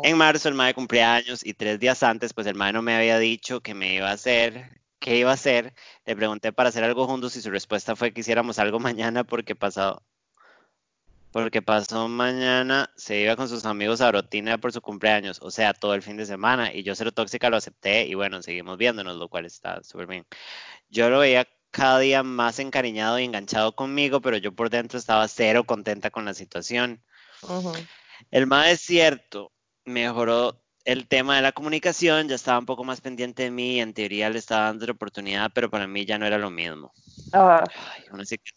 En marzo el mae cumplía años y tres días antes, pues el mae no me había dicho que me iba a hacer, qué iba a hacer. Le pregunté para hacer algo juntos y su respuesta fue que hiciéramos algo mañana porque pasado, porque pasó mañana se iba con sus amigos a Brotina por su cumpleaños, o sea, todo el fin de semana. Y yo cero tóxica lo acepté y bueno, seguimos viéndonos, lo cual está súper bien. Yo lo veía cada día más encariñado y enganchado conmigo, pero yo por dentro estaba cero contenta con la situación. El mae es cierto, mejoró el tema de la comunicación, ya estaba un poco más pendiente de mí y en teoría le estaba dando la oportunidad, pero para mí ya no era lo mismo.
Ajá.
Ay,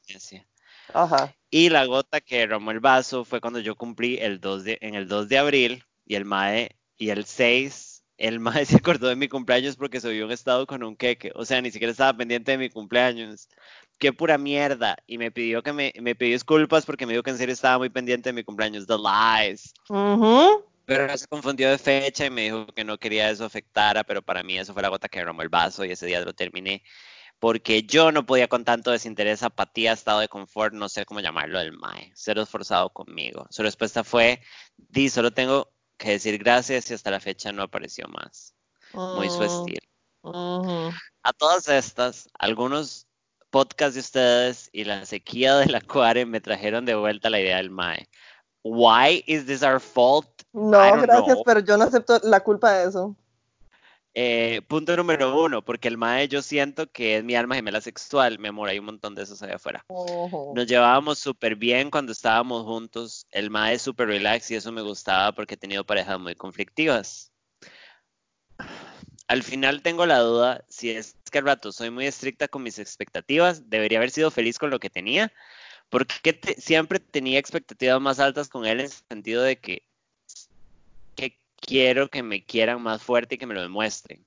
decía.
Ajá.
Y la gota que derramó el vaso fue cuando yo cumplí el 2 de, en el 2 de abril y el mae y el 6, el mae se acordó de mi cumpleaños porque subió un estado con un queque, o sea, ni siquiera estaba pendiente de mi cumpleaños. Qué pura mierda. Y me pidió que me, me pidió disculpas porque me dijo que en serio estaba muy pendiente de mi cumpleaños. The lies. Pero se confundió de fecha y me dijo que no quería eso afectara, pero para mí eso fue la gota que derramó el vaso y ese día lo terminé. porque yo no podía con tanto desinterés, apatía, estado de confort, no sé cómo llamarlo, del mae, ser esforzado conmigo. Su respuesta fue, di, solo tengo que decir gracias y hasta la fecha no apareció más. Muy su
Mm,
estilo.
ujú.
A todas estas, algunos podcasts de ustedes y la sequía del acuario me trajeron de vuelta la idea del mae. Why is this our fault?
No, gracias,
know.
pero yo no acepto la culpa de eso.
Eh, punto número uno, porque el mae yo siento que es mi alma gemela sexual, mi amor, hay un montón de esos allá afuera. Nos llevábamos súper bien cuando estábamos juntos, el mae es súper relax y eso me gustaba porque he tenido parejas muy conflictivas. Al final tengo la duda si es que al rato soy muy estricta con mis expectativas, debería haber sido feliz con lo que tenía, porque te- siempre tenía expectativas más altas con él en el sentido de que quiero que me quieran más fuerte y que me lo demuestren.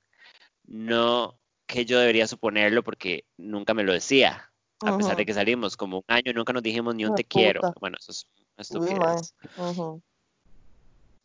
No que yo debería suponerlo porque nunca me lo decía, a pesar de que salimos como un año nunca nos dijimos ni un
de
te quiero. Bueno, eso es estupidez.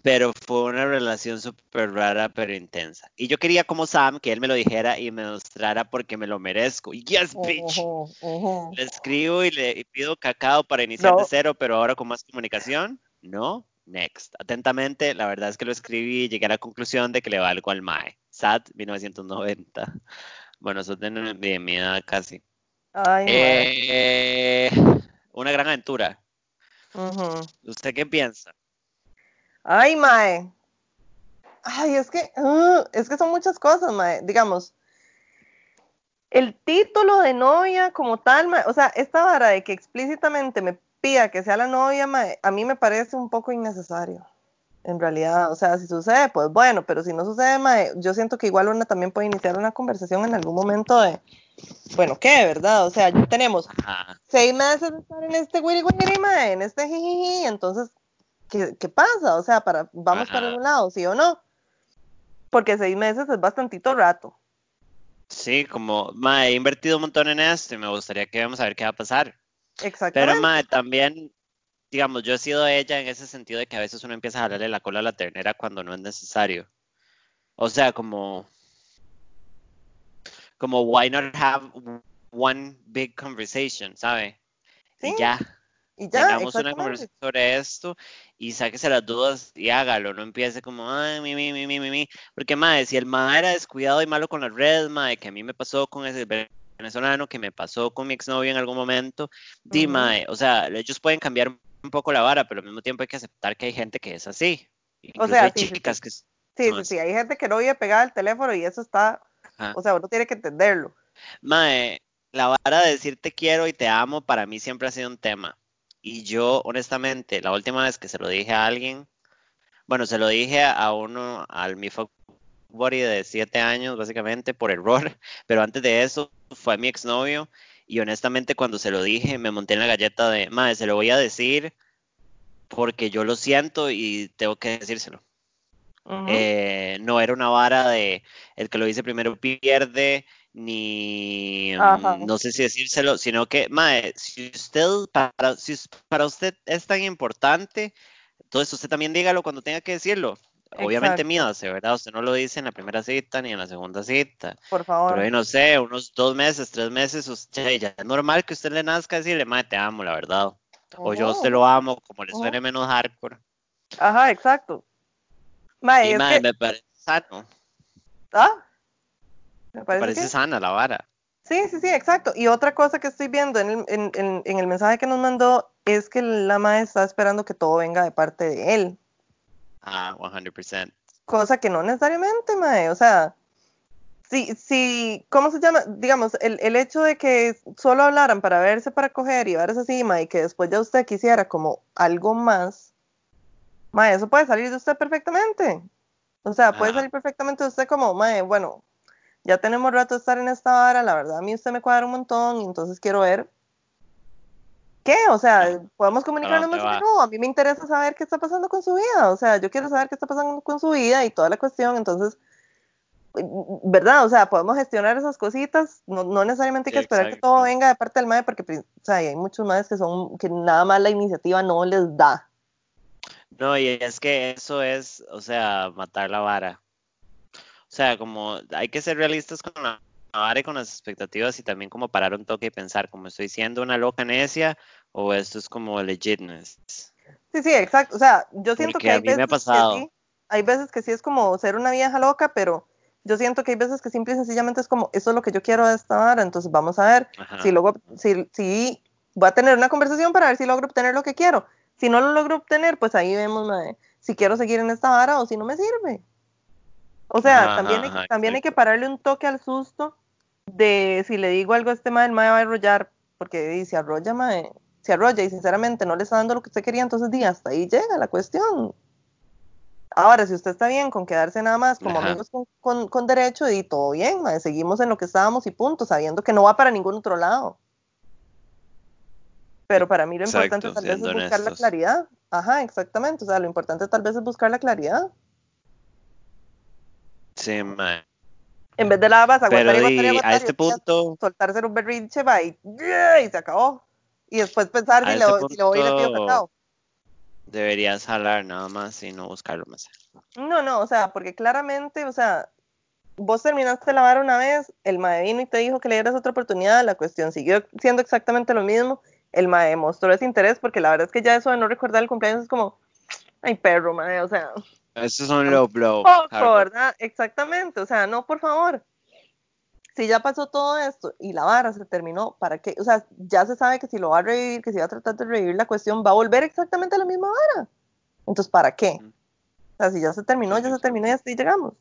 Pero fue una relación súper rara, pero intensa. Y yo quería como Sam que él me lo dijera y me mostrara porque me lo merezco. Yes, bitch.
Ujú, ujú.
Le escribo y le y pido cacao para iniciar de
No.
cero, pero ahora con más comunicación. No, next. Atentamente, la verdad es que lo escribí y llegué a la conclusión de que le valgo al MAE. SAT 1990. Bueno, eso es de, de mi edad casi.
Ay, mae.
Eh, una gran aventura. ¿Usted qué piensa?
Ay, mae. Ay, es que, uh, es que son muchas cosas, mae. Digamos, el título de novia como tal, mae, o sea, esta vara de que explícitamente me pida que sea la novia, mae, a mí me parece un poco innecesario. En realidad, o sea, si sucede, pues bueno, pero si no sucede, mae, yo siento que igual una también puede iniciar una conversación en algún momento de, bueno, ¿qué, verdad? O sea, ya tenemos
Ajá.
seis meses de estar en este wiri wiri, mae, en este jijiji, entonces, ¿qué, qué pasa? O sea, para, vamos para algún lado, ¿sí o no? Porque seis meses es bastantito rato.
Sí, como, mae, he invertido un montón en esto y me gustaría que vamos a ver qué va a pasar. Pero,
Exactamente.
mae, también, digamos, yo he sido ella en ese sentido de que a veces uno empieza a jalarle la cola a la ternera cuando no es necesario. O sea, como, como, why not have one big conversation, ¿sabe?
Sí,
Y ya,
y ya,
tengamos una conversación sobre esto y sáquese las dudas y hágalo, no empiece como, ay, mi, mi, mi, mi, mi, mi. Porque, mae, si el mae era descuidado y malo con las redes, mae, que a mí me pasó con ese venezolano, que me pasó con mi exnovio en algún momento, di,
Ujú.
mae, o sea, ellos pueden cambiar un poco la vara, pero al mismo tiempo hay que aceptar que hay gente que es así. Incluso
sea,
hay
sí,
chicas
sí.
que
Sí, sí, sí, hay gente que no vive pegada al teléfono y eso está,
Ajá.
o sea, uno tiene que entenderlo.
Mae, la vara de decir te quiero y te amo para mí siempre ha sido un tema. Y yo, honestamente, la última vez que se lo dije a alguien, bueno, se lo dije a uno, al mi fuck buddy de 7 años, básicamente, por error, pero antes de eso fue a mi exnovio y honestamente cuando se lo dije me monté en la galleta de, mae, se lo voy a decir porque yo lo siento y tengo que decírselo. Eh, no era una vara de el que lo dice primero pierde, ni
Ajá.
mm, no sé si decírselo, sino que, mae, si usted, para, si para usted es tan importante, entonces usted también dígalo cuando tenga que decirlo. Obviamente mídase, ¿verdad? Usted no lo dice en la primera cita ni en la segunda cita.
Por
Pero
favor.
ahí no sé, unos dos meses, tres meses, usted, ya es normal que usted le nazca decirle, mae, te amo, la verdad. O yo usted lo amo, como le suene menos hardcore.
Ajá, exacto. Mae,
Y
es
mae,
que,
me parece sano,
ah, me
me
parece
parece
que,
sana la vara.
sí, sí, sí, exacto. Y otra cosa que estoy viendo en el, en, en- en el mensaje que nos mandó es que la mae está esperando que todo venga de parte de él.
Ah, 100%.
Cosa que no necesariamente, mae. O sea, si, si, ¿cómo se llama? Digamos, el, el hecho de que solo hablaran para verse para coger y verse así, mae, y que después ya usted quisiera como algo más, mae, eso puede salir de usted perfectamente. O sea, puede salir perfectamente de usted como, mae, bueno, ya tenemos rato de estar en esta vara, la verdad a mí usted me cuadra un montón y entonces quiero ver qué, o sea,
No,
podemos
¿Para
comunicarnos más o
va?
menos, a mí me interesa saber qué está pasando con su vida, o sea, yo quiero saber qué está pasando con su vida y toda la cuestión, entonces, ¿verdad? O sea, podemos gestionar esas cositas, no, no necesariamente hay que esperar que todo venga de parte del MAE, porque, o sea, hay muchos MAEs que son, que nada más la iniciativa no les da.
No, y es que eso es, o sea, matar la vara. O sea, como hay que ser realistas con la vara con las expectativas y también como parar un toque y pensar, como estoy siendo una loca necia o esto es como legitness.
Sí, sí, exacto. O sea, yo siento
Porque
que hay
a mí me ha
veces
pasado.
que sí, hay veces que sí es como ser una vieja loca, pero yo siento que hay veces que simple y sencillamente es como, eso es lo que yo quiero de esta vara, entonces vamos a ver
Ajá.
si luego, si, si voy a tener una conversación para ver si logro obtener lo que quiero. Si no lo logro obtener, pues ahí vemos mae, si quiero seguir en esta vara o si no me sirve. O sea,
Ajá,
también, hay, también hay que pararle un toque al susto de si le digo algo a este mae, el mae va a arrollar, porque si arrolla, mae, si arrolla y sinceramente no le está dando lo que usted quería, entonces di, hasta ahí llega la cuestión. Ahora, si usted está bien con quedarse nada más como
Ajá.
amigos con, con- con derecho, y todo bien, mae, seguimos en lo que estábamos y punto, sabiendo que no va para ningún otro lado. Pero para mí lo importante tal vez es buscar la claridad. Ajá, exactamente. O sea, lo importante tal vez es buscar la claridad.
Sí, mae.
En vez de la vas a
Pero
aguantar y aguantar
a este punto,
soltarse un berrinche va y, y se acabó. Y después pensar
a
si,
este
si le voy pido
punto
cacao.
deberías jalar nada más y no buscarlo más.
No, no, o sea, porque claramente, o sea, vos terminaste la vara una vez, el mae vino y te dijo que le dieras otra oportunidad, la cuestión siguió siendo exactamente lo mismo, el mae mostró ese interés, porque la verdad es que ya eso de no recordar el cumpleaños es como, ay perro, mae, o sea,
Eso es un low blow.
poco. ¿verdad? Exactamente, o sea, no, por favor. Si ya pasó todo esto y la vara se terminó, ¿para qué? O sea, ya se sabe que si lo va a revivir, que si va a tratar de revivir la cuestión, va a volver exactamente a la misma vara. Entonces, ¿para qué? O sea, si ya se terminó, ya se terminó y hasta ahí llegamos.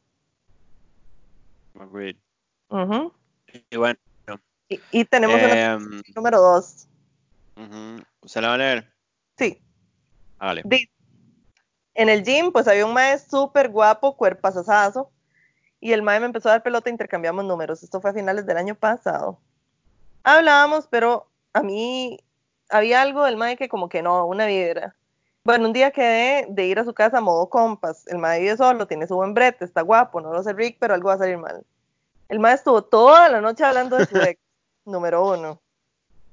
Agreed.
Ujú.
Y bueno,
y, y tenemos una
em,
número dos.
ujú. ¿usted la va a leer?
Sí,
Vale.
Dice, en el gym, pues había un maestro súper guapo, cuerpazazazo, y el mae me empezó a dar pelota intercambiamos números. Esto fue a finales del año pasado. Hablábamos, pero a mí había algo del mae que como que no, una vibra. Bueno, un día quedé de ir a su casa a modo compas. El mae vive solo, tiene su buen brete, está guapo, no lo sé Rick, pero algo va a salir mal. El mae estuvo toda la noche hablando de su ex, número uno.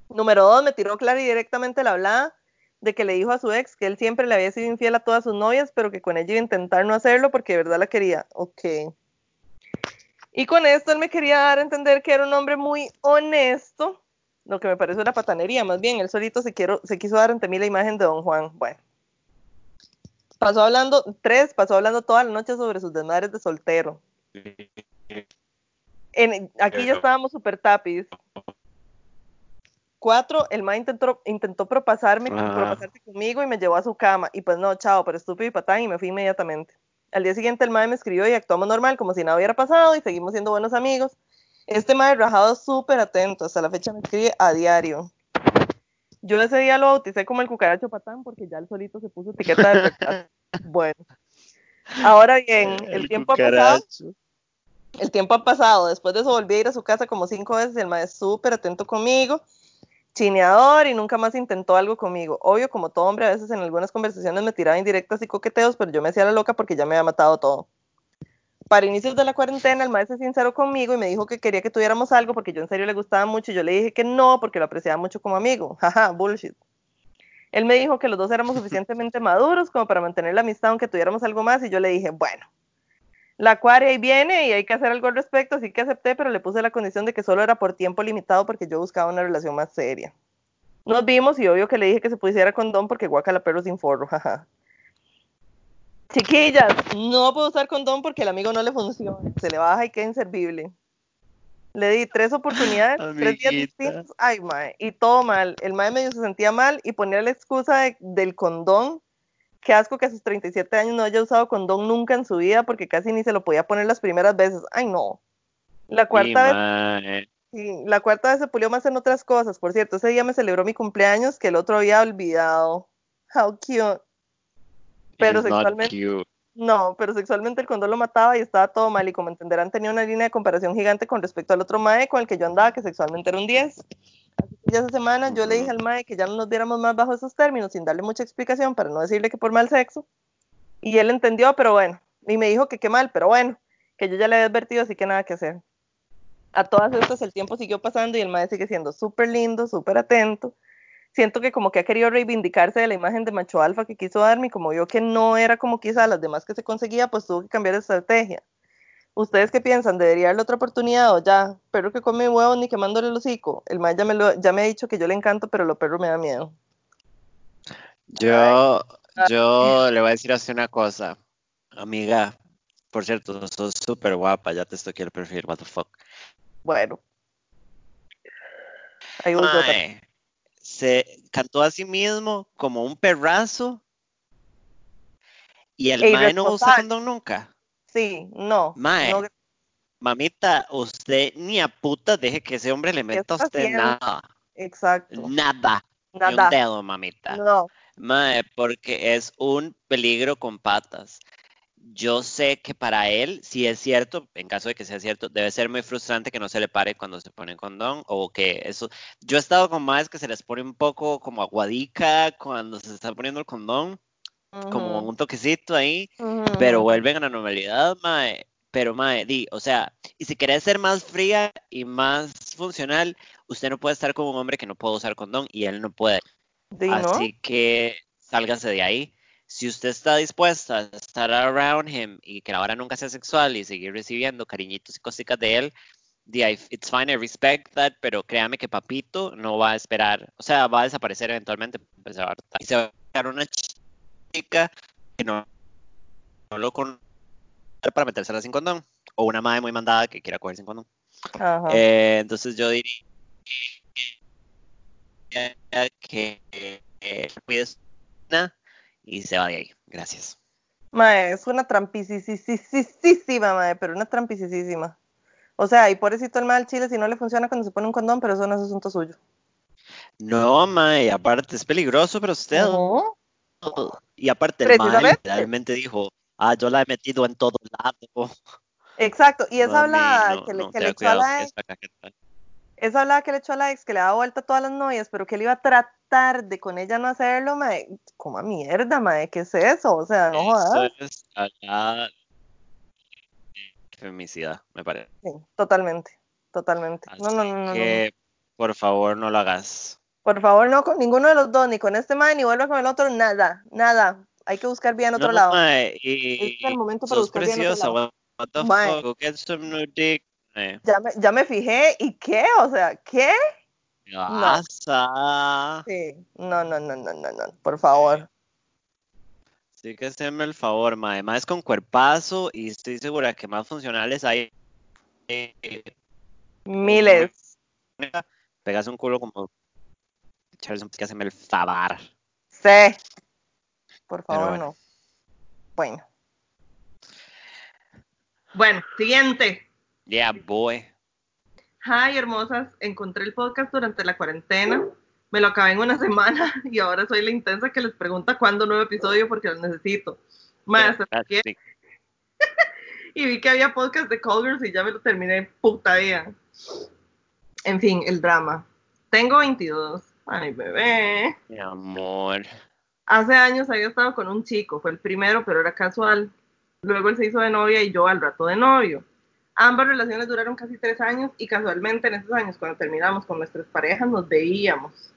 Número dos, me tiró clara y directamente la hablada de que le dijo a su ex que él siempre le había sido infiel a todas sus novias, pero que con ella iba a intentar no hacerlo porque de verdad la quería. Ok. Y con esto él me quería dar a entender que era un hombre muy honesto, lo que me parece una patanería, más bien, él solito se, quiero, se quiso dar ante mí la imagen de don Juan. Bueno. Pasó hablando, tres, pasó hablando toda la noche sobre sus desmadres de soltero. En, aquí ya estábamos super tapis. Cuatro, el ma intentó, intentó propasarme,
Ajá.
propasarse conmigo y me llevó a su cama. Y pues no, chao, pero estúpido y patán y me fui inmediatamente. Al día siguiente el mae me escribió y actuamos normal, como si nada hubiera pasado y seguimos siendo buenos amigos. Este mae rajado súper atento, hasta la fecha me escribe a diario. Yo ese día lo bauticé como el cucaracho patán porque ya el solito se puso etiqueta de verdad. Bueno. Ahora bien, el, tiempo ha pasado. El tiempo ha pasado. Después de eso volví a ir a su casa como cinco veces. El maestro súper atento conmigo, chineador y nunca más intentó algo conmigo. Obvio, como todo hombre, a veces en algunas conversaciones me tiraba indirectas y coqueteos, pero yo me hacía la loca porque ya me había matado todo. Para inicios de la cuarentena, el maestro es sincero conmigo y me dijo que quería que tuviéramos algo porque yo en serio le gustaba mucho y yo le dije que no porque lo apreciaba mucho como amigo. Jaja, bullshit. Él me dijo que los dos éramos suficientemente maduros como para mantener la amistad aunque tuviéramos algo más y yo le dije, bueno, la acuaria ahí viene y hay que hacer algo al respecto, así que acepté, pero le puse la condición de que solo era por tiempo limitado porque yo buscaba una relación más seria. Nos vimos y obvio que le dije que se pusiera condón porque guacala perro sin forro, jaja. Chiquillas, no puedo usar condón porque el amigo no le funciona, se le baja y queda inservible. Le di tres oportunidades,
Amiguita.
tres días distintos, ay mae, y todo mal. El mae medio se sentía mal y ponía la excusa de, del condón. Qué asco que a sus 37 años no haya usado condón nunca en su vida porque casi ni se lo podía poner las primeras veces. Ay no. La cuarta vez. Sí, la cuarta vez se pulió más en otras cosas. Por cierto, ese día me celebró mi cumpleaños que el otro había olvidado. How cute. Pero sexualmente,
cute.
no, pero sexualmente el condón lo mataba y estaba todo mal. Y como entenderán, tenía una línea de comparación gigante con respecto al otro mae con el que yo andaba, que sexualmente era un 10. Ya esa semana yo le dije al mae que ya no nos viéramos más bajo esos términos, sin darle mucha explicación, para no decirle que por mal sexo. Y él entendió, pero bueno. Y me dijo que qué mal, pero bueno, que yo ya le había advertido, así que nada que hacer a todas estas el tiempo siguió pasando y el maestro sigue siendo súper lindo, súper atento. Siento que como que ha querido reivindicarse de la imagen de macho alfa que quiso darme y como vio que no era como quizá las demás que se conseguía, pues tuvo que cambiar de estrategia. ¿Ustedes qué piensan? ¿Debería darle otra oportunidad o ya? Perro que come huevos ni quemándole el hocico. El mae ya me, lo, ya me ha dicho que yo le encanto, pero lo perro me da miedo.
Yo, yo le voy a decir así una cosa. Amiga, por cierto, sos súper guapa, ya te estoy el perfil, what the fuck.
Bueno. Ahí
se cantó a sí mismo como un perrazo y el mae no usa
irresponsable.
condón nunca.
Sí, no.
Mae,
no,
mamita, usted ni a puta deje que ese hombre le meta a usted
haciendo?
nada.
exacto.
Nada. Ni un
Nada.
dedo, mamita.
No.
Mae, porque es un peligro con patas. Yo sé que para él, si es cierto, en caso de que sea cierto, debe ser muy frustrante que no se le pare cuando se pone condón o que eso. Yo he estado con más que se les pone un poco como aguadica cuando se está poniendo el condón, como un toquecito ahí,
ujú,
pero
ujú.
vuelven a la normalidad, mae. Pero, mae, di, o sea, y si querés ser más fría y más funcional, usted no puede estar con un hombre que no puede usar condón y él no puede.
¿no?
Así que sálgase de ahí. Si usted está dispuesta a estar around him y que la hora nunca sea sexual y seguir recibiendo cariñitos y cositas de él, di, it's fine, I respect that, pero créame que Papito no va a esperar, o sea, va a desaparecer eventualmente, pues, y se va a buscar una chica que no, no lo conoce para metérsela sin condón, o una madre muy mandada que quiera coger sin condón.
Ajá.
Eh, entonces yo diría que eh, cuide su vida y se va de ahí. Gracias.
Mae, es una trampisísima, mae, pero una trampisísima. O sea, y pobrecito el mal chile si no le funciona cuando se pone un condón, pero eso no es asunto suyo.
No, mae, aparte es peligroso para usted. Y aparte el
Precisamente.
literalmente dijo, ah, yo la he metido en todo lado.
Exacto, y esa hablada
no,
que le,
no,
que le
tenga
echó a la ex, esa hablada que le echó a la ex, que le daba vuelta a todas las novias, pero que él iba a tratar de con ella no hacerlo, mae, como a mierda, mae, ¿qué es eso? O sea, no
Eso
jodas.
es hablada de femicida, me parece.
Sí, totalmente, totalmente. No, no, no, no, no.
Que por favor no lo hagas.
Por favor, no con ninguno de los dos, ni con este mae, ni vuelva con el otro, nada, nada. Hay que buscar bien otro
no,
lado.
mae,
Este
y
es el momento para buscar bien otro
preciosa,
lado.
fuck, get some new dick.
Ya me, ya me fijé, ¿y qué? O sea, ¿qué?
Pasa.
Sí, no, no, no, no, no, no, por favor.
Sí que haceme el favor, mae. Más con cuerpazo y estoy segura que más funcionales hay. eh,
Miles.
Pegas un culo como. Charles, que haceme el favor.
Sí. Por favor,
bueno.
no. Bueno. Bueno, siguiente.
Yeah, boy.
Hi, hermosas. Encontré el podcast durante la cuarentena. Me lo acabé en una semana y ahora soy la intensa que les pregunta cuándo nuevo episodio porque lo necesito. Más, y vi que había podcast de Call Girls y ya me lo terminé puta vida. En fin, el drama. Tengo 22. Ay, bebé.
Mi amor.
Hace años había estado con un chico, fue el primero, pero era casual. Luego él se hizo de novia y yo al rato de novio. Ambas relaciones duraron casi tres años y casualmente en esos años, cuando terminamos con nuestras parejas, nos veíamos.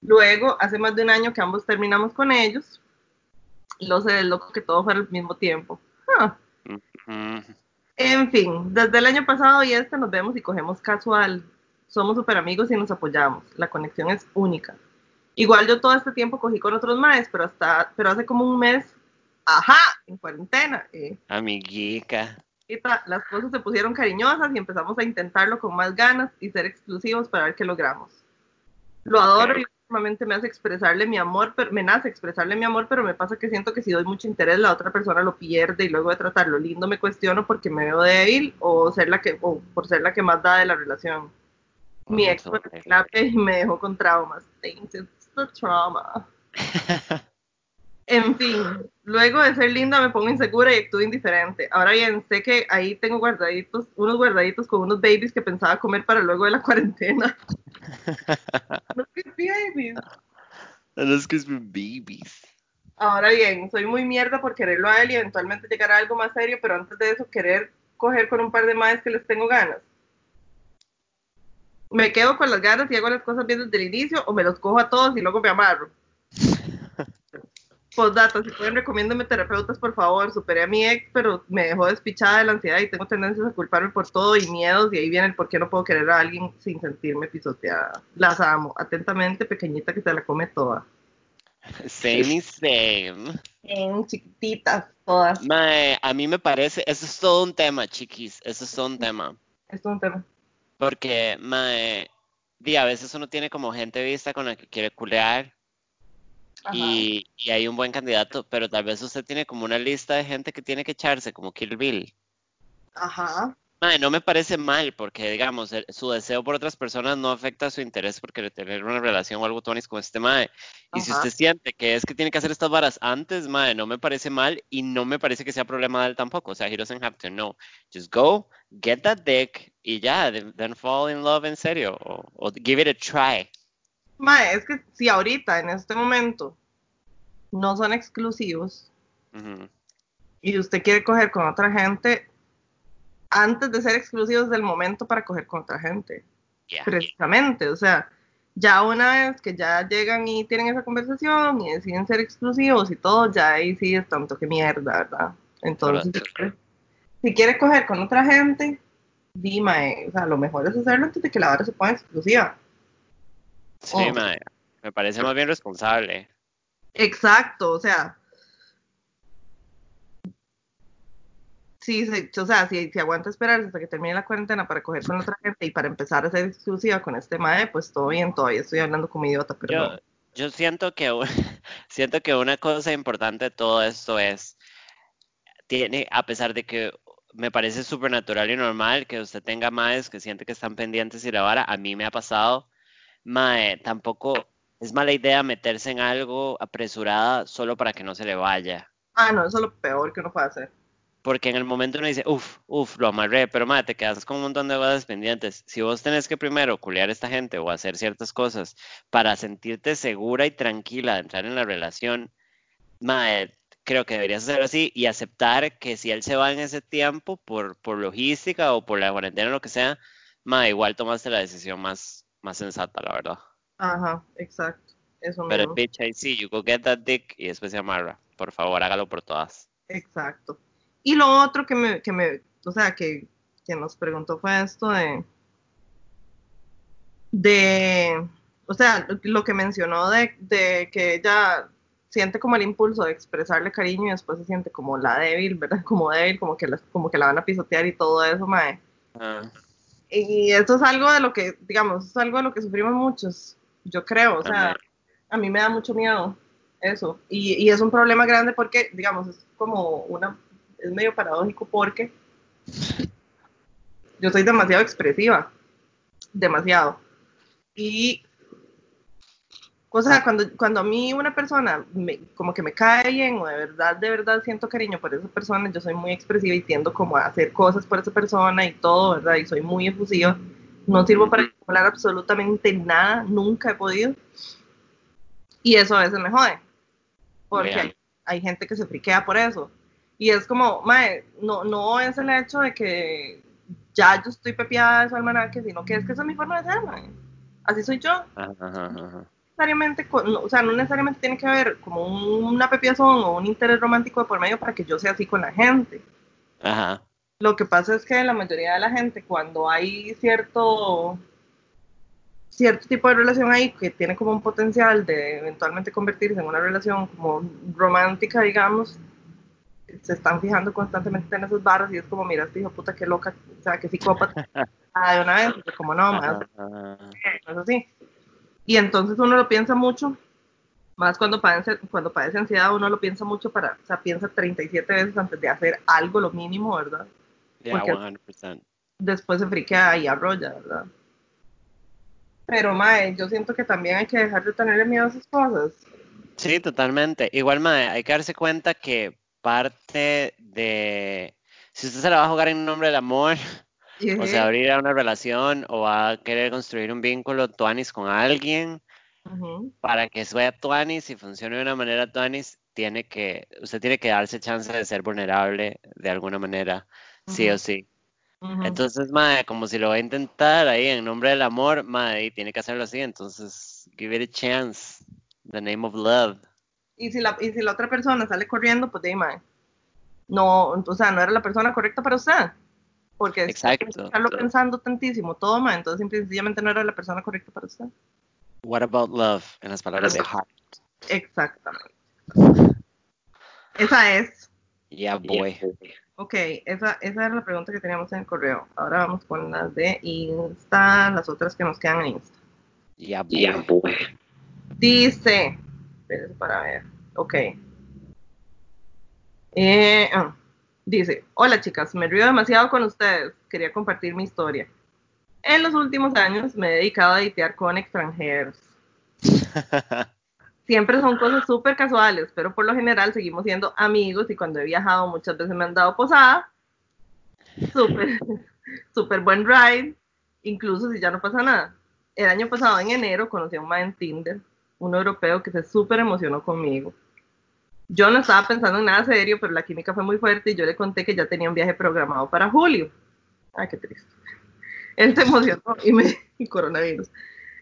Luego, hace más de un año que ambos terminamos con ellos, lo sé del loco que todo fuera al mismo tiempo. Ah.
Mm,
En fin, desde el año pasado y este nos vemos y cogemos casual. Somos súper amigos y nos apoyamos. La conexión es única. Igual yo todo este tiempo cogí con otros maes, pero hasta, pero hace como un mes, ajá, en cuarentena, eh,
amiguica.
ahorita las cosas se pusieron cariñosas y empezamos a intentarlo con más ganas y ser exclusivos para ver qué logramos. Lo adoro y últimamente me hace expresarle mi amor, pero me nace expresarle mi amor, pero me pasa que siento que si doy mucho interés la otra persona lo pierde y luego de tratarlo lindo me cuestiono porque me veo débil o ser la que o por ser la que más da de la relación. Mi ex fue a terapia y me dejó con traumas. It's the trauma. En fin, luego de ser linda me pongo insegura y actúo indiferente. Ahora bien, sé que ahí tengo guardaditos, unos guardaditos con unos babies que pensaba comer para luego de la cuarentena. Unos crispy babies.
Los que son babies.
Ahora bien, soy muy mierda por quererlo a él y eventualmente llegar a algo más serio, pero antes de eso querer coger con un par de madres que les tengo ganas. Me quedo con las ganas y hago las cosas bien desde el inicio o me los cojo a todos y luego me amarro. Postdata, si pueden, recomiéndame terapeutas, por favor. Superé a mi ex, pero me dejó despichada de la ansiedad y tengo tendencias a culparme por todo y miedos. Y ahí viene el por qué no puedo querer a alguien sin sentirme pisoteada. Las amo. Atentamente, pequeñita que te la come toda.
Same y same.
En chiquititas, todas.
Mae, a mí me parece, eso es todo un tema, chiquis. Eso es todo un tema.
Es todo un tema.
Porque, mae, di, a veces uno tiene como gente vista con la que quiere culear y, y hay un buen candidato, pero tal vez usted tiene como una lista de gente que tiene que echarse, como Kill Bill.
Ajá.
Mae, no me parece mal, porque digamos, el- su deseo por otras personas no afecta su interés por querer tener una relación o algo tuanis con este mae. Y si usted siente que es que tiene que hacer estas varas antes, mae, no me parece mal y no me parece que sea problema de él tampoco. O sea, he doesn't have to know. Just go, get that dick y ya, then, fall in love en serio. O, o give it a try.
Mae, es que si ahorita, en este momento, no son exclusivos
Ujú.
y usted quiere coger con otra gente, antes de ser exclusivos es el momento para coger con otra gente.
Yeah.
Precisamente, o sea, ya una vez que ya llegan y tienen esa conversación y deciden ser exclusivos y todo, ya ahí sí es tanto que mierda, ¿verdad? Entonces,
Correcto.
si quiere coger con otra gente, dime, o sea, lo mejor es hacerlo antes de que la vara se ponga exclusiva.
Sí,
Oh.
mae. Me parece más bien responsable.
Exacto, o sea. Sí, sí, o sea, si, si aguanta esperar hasta que termine la cuarentena para coger con otra gente y para empezar a ser exclusiva con este mae, pues todo bien, todavía estoy hablando como idiota, pero
Yo,
no.
yo siento que siento que una cosa importante de todo esto es tiene a pesar de que me parece súper natural y normal que usted tenga maes que siente que están pendientes y la vara, a mí me ha pasado, mae, tampoco es mala idea meterse en algo apresurada solo para que no se le vaya.
Ah, no, eso es lo peor que uno puede hacer.
Porque en el momento uno dice, uff, uff, lo amarré, pero madre, te quedas con un montón de cosas pendientes. Si vos tenés que primero culiar a esta gente o hacer ciertas cosas para sentirte segura y tranquila de entrar en la relación, madre, creo que deberías hacerlo así y aceptar que si él se va en ese tiempo por, por logística o por la cuarentena o lo que sea, madre, igual tomaste la decisión más, más sensata, la verdad.
Ajá, exacto. Eso
Pero
mismo.
bitch, I see you, go get that dick y después se amarra. Por favor, hágalo por todas.
Exacto. Y lo otro que me, que me, o sea, que, que nos preguntó fue esto de, de, o sea, lo, que mencionó de, de que ella siente como el impulso de expresarle cariño y después se siente como la débil, ¿verdad? Como débil, como que la, como que la van a pisotear y todo eso, mae.
Ah,
Y eso es algo de lo que, digamos, es algo de lo que sufrimos muchos, yo creo, o sea, a mí me da mucho miedo eso. Y, y es un problema grande porque, digamos, es como una, es medio paradójico porque yo soy demasiado expresiva, demasiado. Y, o sea, cuando, cuando a mí una persona me- como que me cae bien o de verdad, de verdad siento cariño por esa persona, yo soy muy expresiva y tiendo como a hacer cosas por esa persona y todo, ¿verdad? Y soy muy efusiva. No sirvo para hablar absolutamente nada, nunca he podido. Y eso a veces me jode. Porque hay, hay gente que se friquea por eso. Y es como, mae, no, no es el hecho de que ya yo estoy pepiada de su almanaque, sino que es que esa es mi forma de ser, mae. Así soy yo.
Ajá, ajá, ajá.
Necesariamente, no, o sea, no necesariamente tiene que haber como un- una pepiazón o un interés romántico de por medio para que yo sea así con la gente.
Ajá.
Lo que pasa es que la mayoría de la gente, cuando hay cierto cierto tipo de relación ahí que tiene como un potencial de eventualmente convertirse en una relación como romántica, digamos, se están fijando constantemente en esas barras y es como, mira, este hijo puta, qué loca, o sea, qué psicópata, ah, de una vez, yo como no, más, es así. Y entonces uno lo piensa mucho, más cuando padece, cuando padece ansiedad, uno lo piensa mucho para, o sea, piensa 37 veces antes de hacer algo, lo mínimo, ¿verdad?
Yeah,
Porque-
100%.
después se friquea y arrolla, ¿verdad? Pero, mae, yo siento que también hay que dejar de tenerle miedo a esas cosas.
Sí, totalmente. Igual, mae, hay que darse cuenta que parte de... Si usted se la va a jugar en nombre del amor, o sea, abrir a una relación, o va a querer construir un vínculo tuanis con alguien, para que sea tuanis y funcione de una manera tuanis, tiene que, usted tiene que darse chance de ser vulnerable de alguna manera, sí o sí. Entonces, mae, como si lo va a intentar ahí en nombre del amor, y tiene que hacerlo así, entonces, give it a chance. The name of love.
Y si la, y si la otra persona sale corriendo, pues de mae. No, o sea, no era la persona correcta para usted. Porque
Exacto.
estarlo pensando tantísimo, todo mae, entonces simple sencillamente no era la persona correcta para usted.
What about love? En las palabras de Hart.
Exactamente. Esa es.
Yeah, boy.
Ok, esa, esa era la pregunta que teníamos en el correo. Ahora vamos con las de Insta, las otras que nos quedan en Insta.
Yeah, boy.
Dice, espérense para ver, ok. Eh, ah, dice, hola chicas, me río demasiado con ustedes, quería compartir mi historia. En los últimos años me he dedicado a editear con extranjeros. Siempre son cosas súper casuales, pero por lo general seguimos siendo amigos y cuando he viajado muchas veces me han dado posada. Súper, súper buen ride, incluso si ya no pasa nada. El año pasado, en enero, conocí a un man en Tinder, un europeo que se súper emocionó conmigo. Yo no estaba pensando en nada serio, pero la química fue muy fuerte y yo le conté que ya tenía un viaje programado para julio. Ay, qué triste. Él se emocionó y me... y coronavirus.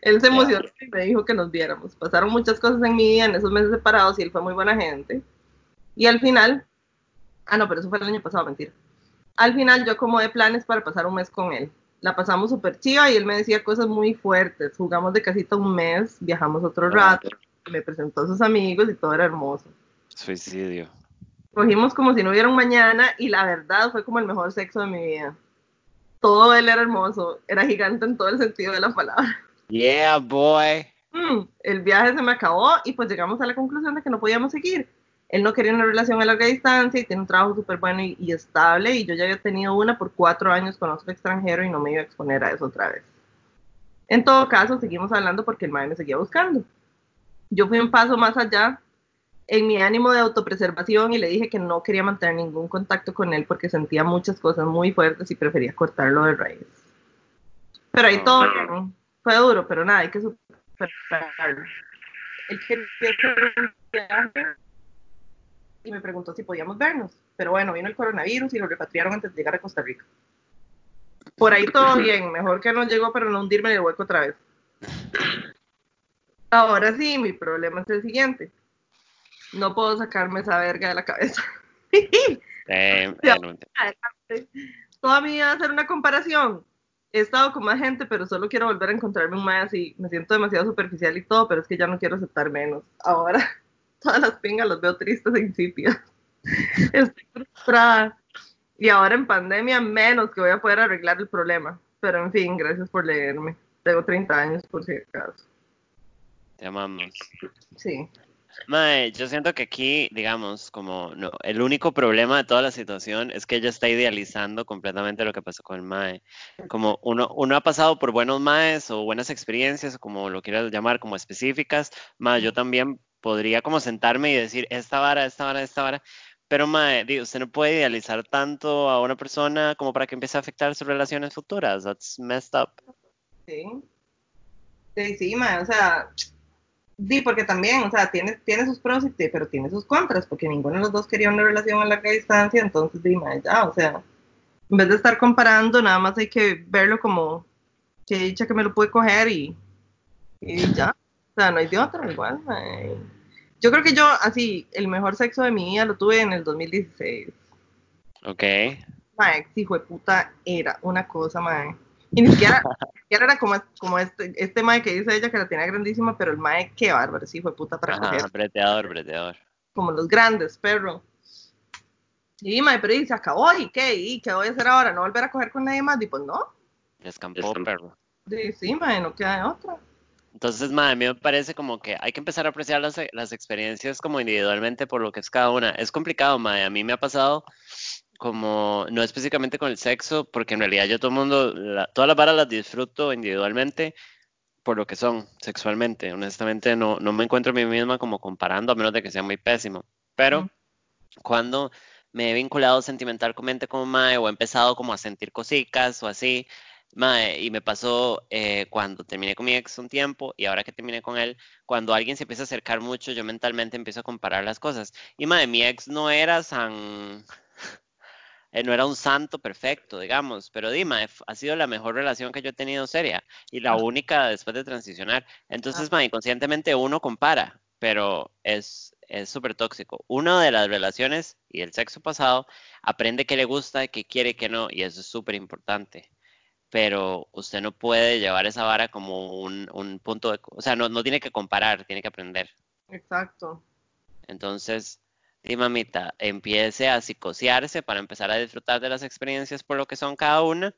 Él se emocionó y me dijo que nos viéramos. Pasaron muchas cosas en mi vida en esos meses separados y él fue muy buena gente. Y al final, ah, no, pero eso fue el año pasado, mentira. Al final yo acomodé planes para pasar un mes con él. La pasamos súper chiva y él me decía cosas muy fuertes. Jugamos de casita un mes, viajamos otro rato, me presentó a sus amigos y todo era hermoso.
Suicidio.
Cogimos como si no hubiera un mañana y la verdad fue como el mejor sexo de mi vida. Todo él era hermoso, era gigante en todo el sentido de la palabra.
Yeah, boy.
Mm, el viaje se me acabó y pues llegamos a la conclusión de que no podíamos seguir. Él no quería una relación a larga distancia y tiene un trabajo súper bueno y, y, estable y yo ya había tenido una por cuatro años con otro extranjero y no me iba a exponer a eso otra vez. En todo caso, seguimos hablando porque el mae me seguía buscando. Yo fui un paso más allá en mi ánimo de autopreservación y le dije que no quería mantener ningún contacto con él porque sentía muchas cosas muy fuertes y prefería cortarlo de raíz. Pero ahí todo bien. Fue duro, pero nada, hay que superarlo. Él quería hacer un viaje y me preguntó si podíamos vernos. Pero bueno, vino el coronavirus y lo repatriaron antes de llegar a Costa Rica. Por ahí todo bien, mejor que no llegó para no hundirme en el hueco otra vez. Ahora sí, mi problema es el siguiente. No puedo sacarme esa verga de la cabeza.
Eh,
Toda mi vida hacer una comparación. He estado con más gente, pero solo quiero volver a encontrarme un más y me siento demasiado superficial y todo, pero es que ya no quiero aceptar menos. Ahora todas las pingas las veo tristes e insípidas. Estoy frustrada. Y ahora en pandemia menos que voy a poder arreglar el problema. Pero en fin, gracias por leerme. Tengo 30 años por si acaso.
Te amamos.
Sí.
Mae, yo siento que aquí, digamos, como no, el único problema de toda la situación es que ella está idealizando completamente lo que pasó con el Mae. Como uno, uno ha pasado por buenos Maes o buenas experiencias, como lo quieras llamar, como específicas. Mae, yo también podría como sentarme y decir, esta vara, esta vara, esta vara. Pero, mae, digo, usted no puede idealizar tanto a una persona como para que empiece a afectar sus relaciones futuras. That's messed up.
Sí. Sí, sí, mae, o sea, Sí, porque también, o sea, tiene, tiene sus pros, y pero tiene sus contras, porque ninguno de los dos quería una relación a larga distancia, entonces dime, ya, o sea, en vez de estar comparando, nada más hay que verlo como que dicha que me lo pude coger y, y ya, o sea, no hay de otra, igual. Mae. Yo creo que yo, así, el mejor sexo de mi vida lo tuve en el 2016.
Ok.
Mae, hijo de puta, era una cosa, mae. Y ni siquiera, ni siquiera era como, como este, este mae que dice ella que la tenía grandísima, pero el mae, qué bárbaro, sí, fue puta para
Ajá,
coger.
breteador, breteador.
Como los grandes, perro. Y mae, pero y se acabó, ¿y qué? ¿Y qué voy a hacer ahora? ¿No volver a coger con nadie más? Y pues no.
Descampó, perro.
Sí, sí, mae, no queda de otra.
Entonces, mae, a mí me parece como que hay que empezar a apreciar las, las experiencias como individualmente por lo que es cada una. Es complicado, mae. A mí me ha pasado como, no específicamente con el sexo, porque en realidad yo todo el mundo, la, todas las varas las disfruto individualmente por lo que son sexualmente. Honestamente no, no me encuentro a mí misma como comparando, a menos de que sea muy pésimo. Pero
Mm.
cuando me he vinculado sentimentalmente con Mae o he empezado como a sentir cositas o así, Mae, y me pasó eh, cuando terminé con mi ex un tiempo y ahora que terminé con él, cuando alguien se empieza a acercar mucho, yo mentalmente empiezo a comparar las cosas. Y Mae, mi ex no era tan eh, no era un santo perfecto, digamos, pero Dima ha sido la mejor relación que yo he tenido seria y la
Ah.
única después de transicionar. Entonces, ma, inconscientemente uno compara, pero es, es súper tóxico. Uno de las relaciones y el sexo pasado aprende qué le gusta, qué quiere, qué no, y eso es súper importante. Pero usted no puede llevar esa vara como un, un punto de... O sea, no, no tiene que comparar, tiene que aprender.
Exacto.
Entonces, sí, mamita, empiece a psicosearse para empezar a disfrutar de las experiencias por lo que son cada una.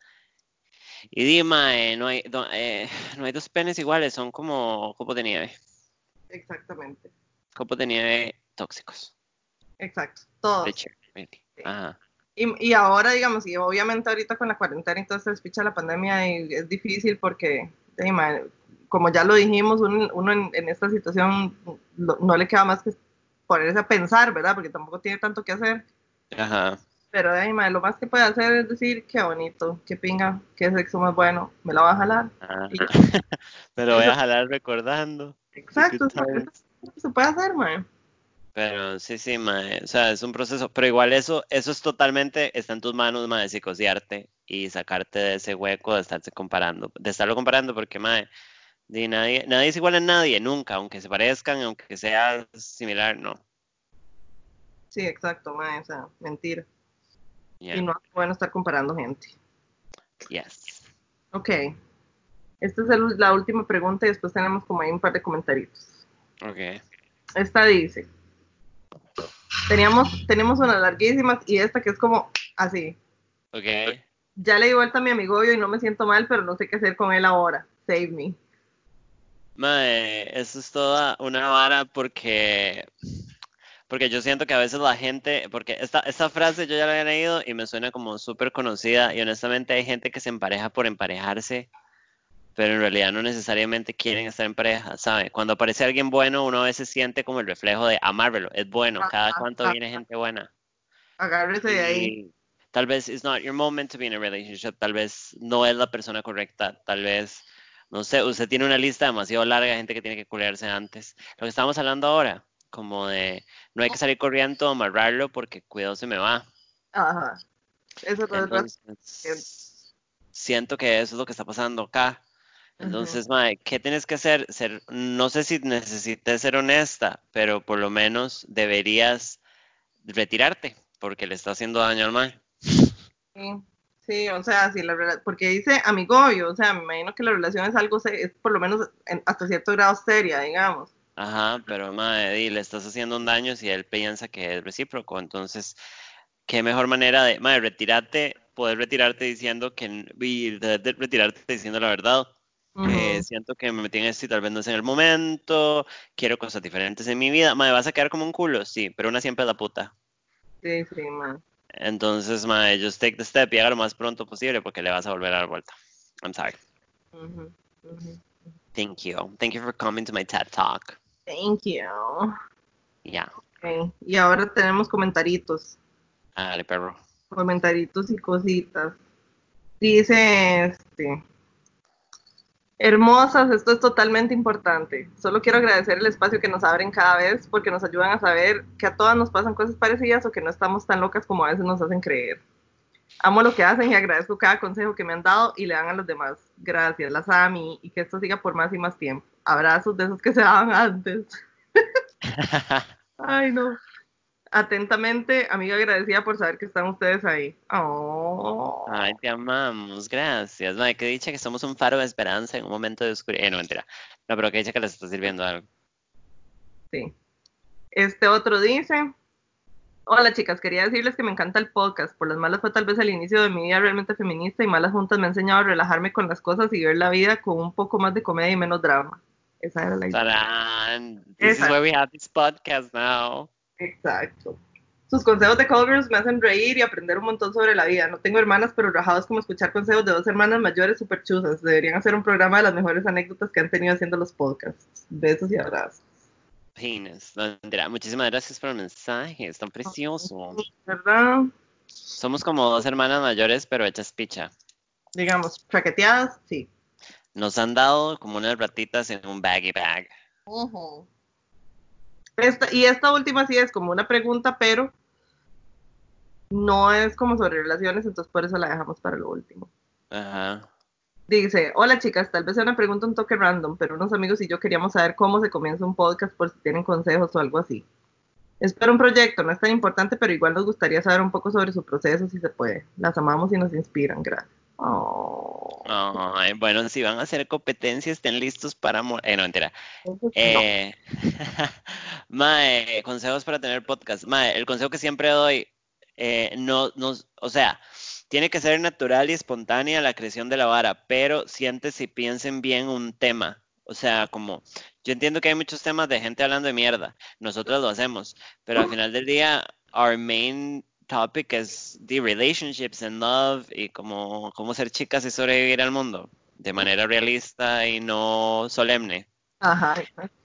Y dime, no, hay, no, eh, no hay dos penes iguales, son como copos de nieve.
Exactamente.
Copos de nieve tóxicos.
Exacto. Todos.
De. Ajá.
Y, y ahora, digamos, y obviamente ahorita con la cuarentena y todo se despicha la pandemia y es difícil porque, como ya lo dijimos, uno, uno en, en, esta situación no, no, le queda más que ponerse a pensar, ¿verdad? Porque tampoco tiene tanto que hacer.
Ajá.
Pero ma, lo más que puede hacer es decir, qué bonito, qué pinga, qué sexo más bueno, me la va a jalar.
Y, me lo voy a jalar recordando.
Exacto, se puede hacer, ma.
Pero sí, sí, mae, o sea, es un proceso, pero igual eso, eso es totalmente, está en tus manos, mae, psicosearte y sacarte de ese hueco de estarse comparando, de estarlo comparando, porque, mae, de nadie, nadie es igual a nadie, nunca, aunque se parezcan, aunque sea similar, no.
Sí, exacto, mae, o sea, mentira. Yeah. Y no es bueno estar comparando gente.
Yes.
Ok. Esta es el, la última pregunta y después tenemos como ahí un par de comentarios.
Ok.
Esta dice, Teníamos, tenemos unas larguísimas y esta que es como así.
Ok.
Ya le di vuelta a mi amigo y no me siento mal, pero no sé qué hacer con él ahora. Save me.
Mae, eso es toda una vara porque porque yo siento que a veces la gente, porque esta, esta frase yo ya la había leído y me suena como súper conocida y honestamente hay gente que se empareja por emparejarse pero en realidad no necesariamente quieren estar en pareja, ¿sabe? Cuando aparece alguien bueno, uno a veces siente como el reflejo de amárvelo, es bueno, cada cuanto viene gente buena.
Agárrese de ahí.
Tal vez it's not your moment to be in a relationship, tal vez no es la persona correcta, tal vez, no sé, usted tiene una lista demasiado larga de gente que tiene que culiarse antes. Lo que estamos hablando ahora, como de no hay que salir corriendo, amarrarlo porque cuidado se me va.
Ajá. Eso
Entonces, siento que eso es lo que está pasando acá entonces, mae, ¿qué tienes que hacer? Ser, no sé si necesites ser honesta, pero por lo menos deberías retirarte, porque le está haciendo daño al mae.
Sí, sí, o sea, sí, la, porque dice amigoyo, o sea, me imagino que la relación es algo, es por lo menos en, hasta cierto grado seria, digamos.
Ajá, pero mae, le estás haciendo un daño si él piensa que es recíproco, entonces, qué mejor manera de, mae, retirarte, poder retirarte diciendo que, y retirarte diciendo la verdad. Uh -huh. eh, siento que me metí en esto y tal vez no es en el momento, quiero cosas diferentes en mi vida. Me vas a quedar como un culo, sí, pero una siempre es la puta.
Sí, sí, ma.
Entonces, ma, just take the step y haga lo más pronto posible porque le vas a volver a dar vuelta. I'm sorry.
Uh -huh. Uh -huh.
Thank you. Thank you for coming to my TED Talk.
Thank you.
Yeah.
Okay. Y ahora tenemos comentaritos.
Dale, perro.
Comentaritos y cositas. Dice este. Hermosas, esto es totalmente importante. Solo quiero agradecer el espacio que nos abren cada vez porque nos ayudan a saber que a todas nos pasan cosas parecidas o que no estamos tan locas como a veces nos hacen creer. Amo lo que hacen y agradezco cada consejo que me han dado y le dan a los demás. Gracias, las amo y que esto siga por más y más tiempo. Abrazos de esos que se daban antes. Ay, no. Atentamente, amiga agradecida por saber que están ustedes ahí. Oh.
Ay, te amamos, gracias. Madre, que dicha que somos un faro de esperanza en un momento de oscuridad. Eh, no, mentira. No, pero que dicha que les está sirviendo algo.
Sí. Este otro dice, hola chicas, quería decirles que me encanta el podcast. Por las malas fue tal vez el inicio de mi vida realmente feminista y malas juntas me ha enseñado a relajarme con las cosas y ver la vida con un poco más de comedia y menos drama. Esa era la
idea. This Esa. is why we have this podcast now.
Exacto. Sus consejos de covers me hacen reír y aprender un montón sobre la vida. No tengo hermanas, pero rajados como escuchar consejos de dos hermanas mayores super chuzas. Deberían hacer un programa de las mejores anécdotas que han tenido haciendo los podcasts. Besos y abrazos.
Penis. Muchísimas gracias por el mensaje. Es tan precioso.
¿Verdad?
Somos como dos hermanas mayores, pero hechas picha.
Digamos, traqueteadas, sí.
Nos han dado como unas ratitas en un baggy bag.
Uh -huh. Esta, y esta última sí es como una pregunta, pero no es como sobre relaciones, entonces por eso la dejamos para lo último.
Ajá.
Dice, hola chicas, tal vez sea una pregunta un toque random, pero unos amigos y yo queríamos saber cómo se comienza un podcast por si tienen consejos o algo así. Es para un proyecto, no es tan importante, pero igual nos gustaría saber un poco sobre su proceso, si se puede. Las amamos y nos inspiran, gracias. Oh.
Bueno, si van a hacer competencia, estén listos para... Eh, no, entera. Eh, mae, consejos para tener podcast. Mae, el consejo que siempre doy, eh, no, no, o sea, tiene que ser natural y espontánea la creación de la vara, pero sientes y piensen bien un tema. O sea, como yo entiendo que hay muchos temas de gente hablando de mierda, nosotros lo hacemos, pero al final del día, our main topic es the relationships and love y como cómo ser chicas y sobrevivir al mundo de manera realista y no solemne.
Ajá,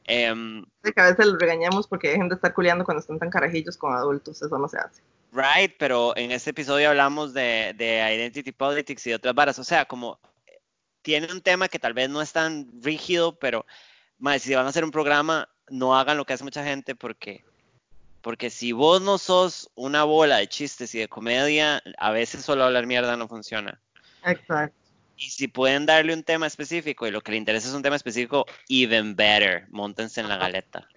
em, de que a veces los regañamos porque dejen de estar culiando cuando están tan carajillos con adultos, eso no se hace.
Right, pero en este episodio hablamos de, de identity politics y otras varas, o sea, como tiene un tema que tal vez no es tan rígido, pero más, si van a hacer un programa, no hagan lo que hace mucha gente porque, porque si vos no sos una bola de chistes y de comedia, a veces solo hablar mierda no funciona.
Exacto.
Y si pueden darle un tema específico y lo que le interesa es un tema específico, even better, montense en la galeta.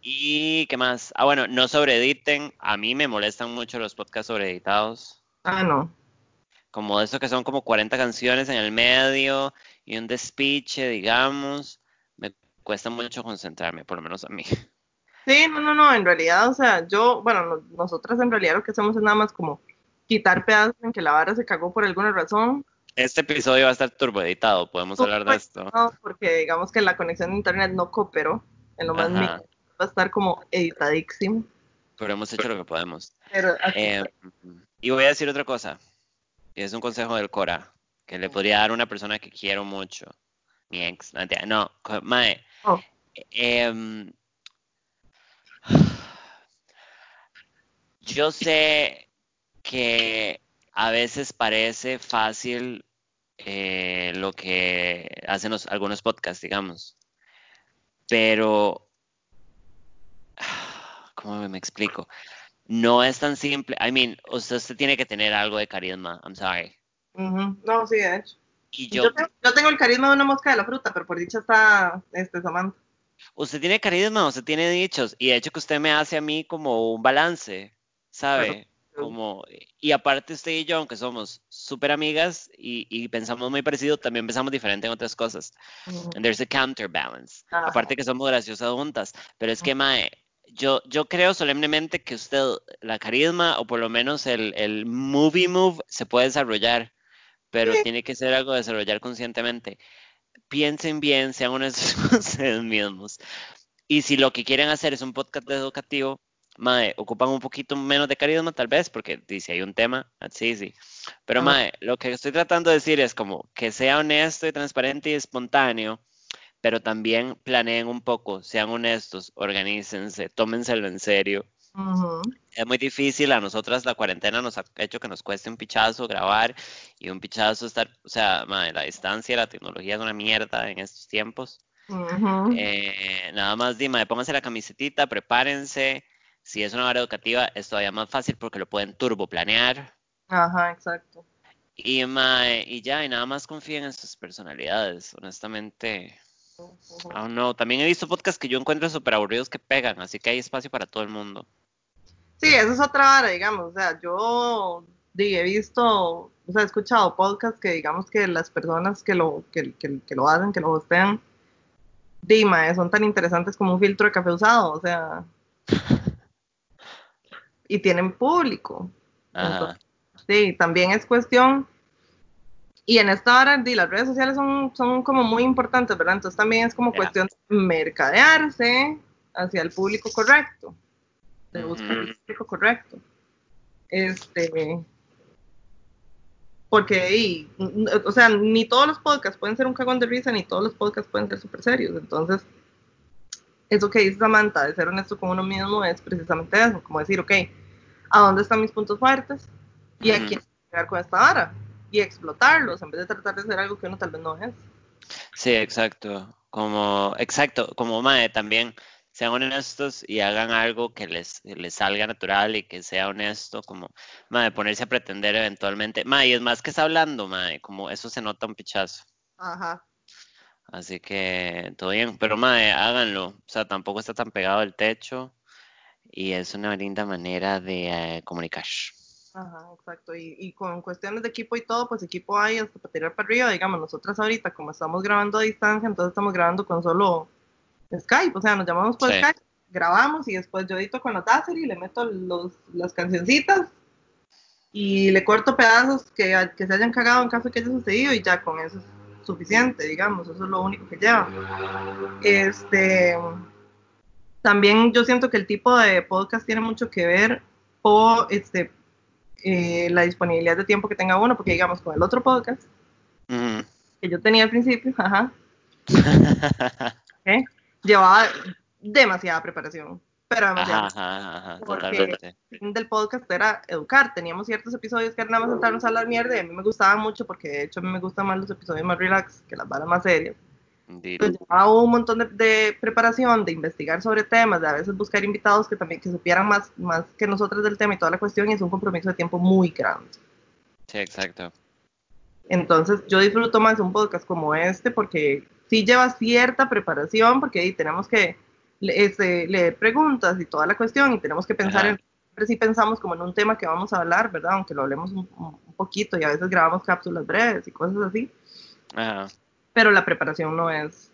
Y qué más. Ah, bueno, no sobreediten. A mí me molestan mucho los podcasts sobreeditados.
Ah, no
como eso que son como 40 canciones en el medio y un despiche, digamos, me cuesta mucho concentrarme, por lo menos a mí.
Sí, no, no, no, en realidad, o sea, yo, bueno, nosotras en realidad lo que hacemos es nada más como quitar pedazos en que la vara se cagó por alguna razón.
Este episodio va a estar turboeditado, podemos hablar de esto.
No, porque digamos que la conexión de internet no cooperó, en lo más mínimo, va a estar como editadísimo.
Pero hemos hecho lo que podemos. Eh, y voy a decir otra cosa. Y es un consejo del Cora que le podría dar a una persona que quiero mucho. Mi ex. No, Mae. Oh. Em, yo sé que a veces parece fácil eh, lo que hacen algunos podcasts, digamos. Pero, ¿cómo me explico? no es tan simple. I mean, usted, tiene que tener algo de carisma. I'm sorry.
No, sí, de hecho. Y yo, yo, tengo, el carisma de una mosca de la fruta, pero por dicho está este Samantha.
Usted tiene carisma, usted tiene dichos, y de hecho que usted me hace a mí como un balance, ¿sabe? Como, y aparte usted y yo, aunque somos súper amigas y, pensamos muy parecido, también pensamos diferente en otras cosas. And there's a counterbalance. Aparte que somos graciosas juntas. Pero es que, Mae, yo, yo creo solemnemente que usted, la carisma o por lo menos el, el movie move se puede desarrollar, pero tiene que ser algo de desarrollar conscientemente. Piensen bien, sean honestos con ustedes mismos. Y si lo que quieren hacer es un podcast educativo, Mae, ocupan un poquito menos de carisma tal vez, porque dice hay un tema, sí, sí. Pero Mae, lo que estoy tratando de decir es como que sea honesto y transparente y espontáneo pero también planeen un poco, sean honestos, organícense, tómenselo en serio. Es muy difícil, a nosotras la cuarentena nos ha hecho que nos cueste un pichazo grabar y un pichazo estar, o sea, la distancia, la tecnología es una mierda en estos tiempos. Eh, nada más, dime, pónganse la camisetita, prepárense. Si es una hora educativa, es todavía más fácil porque lo pueden turbo planear.
Ajá, exacto.
Y, y ya, y nada más confíen en sus personalidades. Honestamente, Oh, no, también he visto podcasts que yo encuentro súper aburridos que pegan, así que hay espacio para todo el mundo.
Sí, eso es otra hora, digamos. O sea, yo he visto, o sea, he escuchado podcasts que digamos que las personas que lo, que, que, lo hacen, que lo hostean, Dima, son tan interesantes como un filtro de café usado, o sea. y tienen público. sí, también es cuestión y en esta hora, las redes sociales son, son como muy importantes, ¿verdad? Entonces también es como cuestión de mercadearse hacia el público correcto, de buscar el público correcto. Este, porque, o sea, ni todos los podcasts pueden ser un cagón de risa, ni todos los podcasts pueden ser súper serios. Entonces, eso que dice Samantha, de ser honesto con uno mismo, es precisamente eso, como decir, ok, ¿a dónde están mis puntos fuertes? ¿Y a quién llegar con esta vara? y explotarlos en vez de tratar de hacer algo que uno tal vez no es.
Sí, exacto. Como, exacto, como Mae también sean honestos y hagan algo que les, les salga natural y que sea honesto, como, mae, ponerse a pretender eventualmente. Mae, es más que está hablando, mae, como eso se nota un pichazo.
Ajá.
Así que todo bien, pero mae, háganlo, o sea, tampoco está tan pegado el techo. y es una linda manera de eh, comunicar.
Ajá, exacto. Y, y, con cuestiones de equipo y todo, pues equipo hay hasta para tirar para arriba. Digamos, nosotras ahorita, como estamos grabando a distancia, entonces estamos grabando con solo Skype. O sea, nos llamamos por Skype, grabamos y después yo edito con Audacity, le meto los, las cancioncitas y le corto pedazos que, que se hayan cagado en caso de que haya sucedido y ya con eso es suficiente, digamos. Eso es lo único que lleva. Este. También yo siento que el tipo de podcast tiene mucho que ver por este, eh, la disponibilidad de tiempo que tenga uno, porque digamos con el otro podcast mm. que yo tenía al principio, ajá, ¿eh? llevaba demasiada preparación, pero demasiada. Ajá, ajá, porque el fin del podcast era educar, teníamos ciertos episodios que eran nada más sentarnos a hablar mierda y a mí me gustaban mucho porque de hecho a mí me gustan más los episodios más relax que las balas más serias. Pues llevaba un montón de, de, preparación, de investigar sobre temas, de a veces buscar invitados que también que supieran más, más que nosotros del tema y toda la cuestión, y es un compromiso de tiempo muy grande.
Sí, exacto.
Entonces yo disfruto más un podcast como este porque sí lleva cierta preparación, porque ahí tenemos que este, leer preguntas y toda la cuestión, y tenemos que pensar en siempre si pensamos como en un tema que vamos a hablar, ¿verdad? Aunque lo hablemos un, un, poquito y a veces grabamos cápsulas breves y cosas así. Ajá pero la preparación no es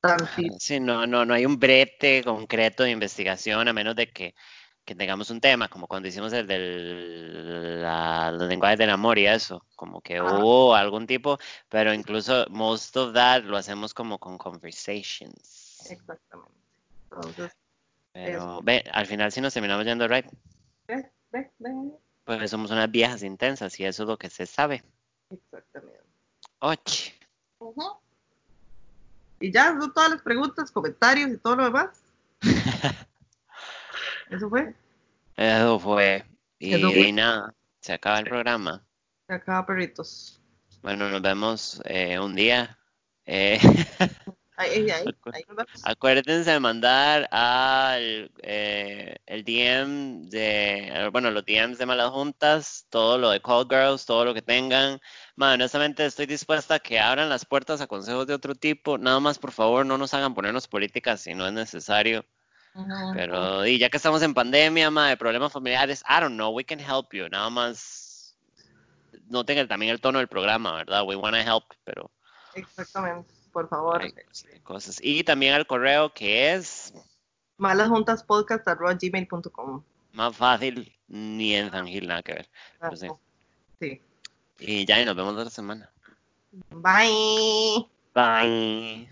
tan
Sí, no, no, no hay un brete concreto de investigación a menos de que, que tengamos un tema, como cuando hicimos el del la, los lenguajes del amor y eso, como que hubo algún tipo, pero incluso most of that lo hacemos como con conversations.
Exactamente. Entonces,
pero ve, al final sí nos terminamos yendo right.
Ve, ve, ve.
Pues somos unas viejas intensas y eso es lo que se sabe.
Exactamente.
Oye.
Y ya, son todas las preguntas, comentarios y todo lo demás. Eso fue.
Eso fue. Y, nada, se acaba el programa.
Se acaba, perritos.
Bueno, nos vemos eh, un día. Eh,
ahí, ahí, ahí
Acuérdense de mandar al eh, el DM de, bueno, los DMs de Malas Juntas, todo lo de Call Girls, todo lo que tengan. Man, honestamente estoy dispuesta a que abran las puertas a consejos de otro tipo. Nada más, por favor, no nos hagan ponernos políticas si no es necesario. Pero, y ya que estamos en pandemia, ma, de problemas familiares, I don't know, we can help you. Nada más, no tengan también el tono del programa, ¿verdad? We wanna help, pero.
Exactamente, por favor.
Cosas. Y también al correo que es malas juntas
malasjuntaspodcast.gmail.com
Más fácil, ni en San Gil, nada que ver.
Sí.
Y ya, y nos vemos la semana.
Bye.
Bye.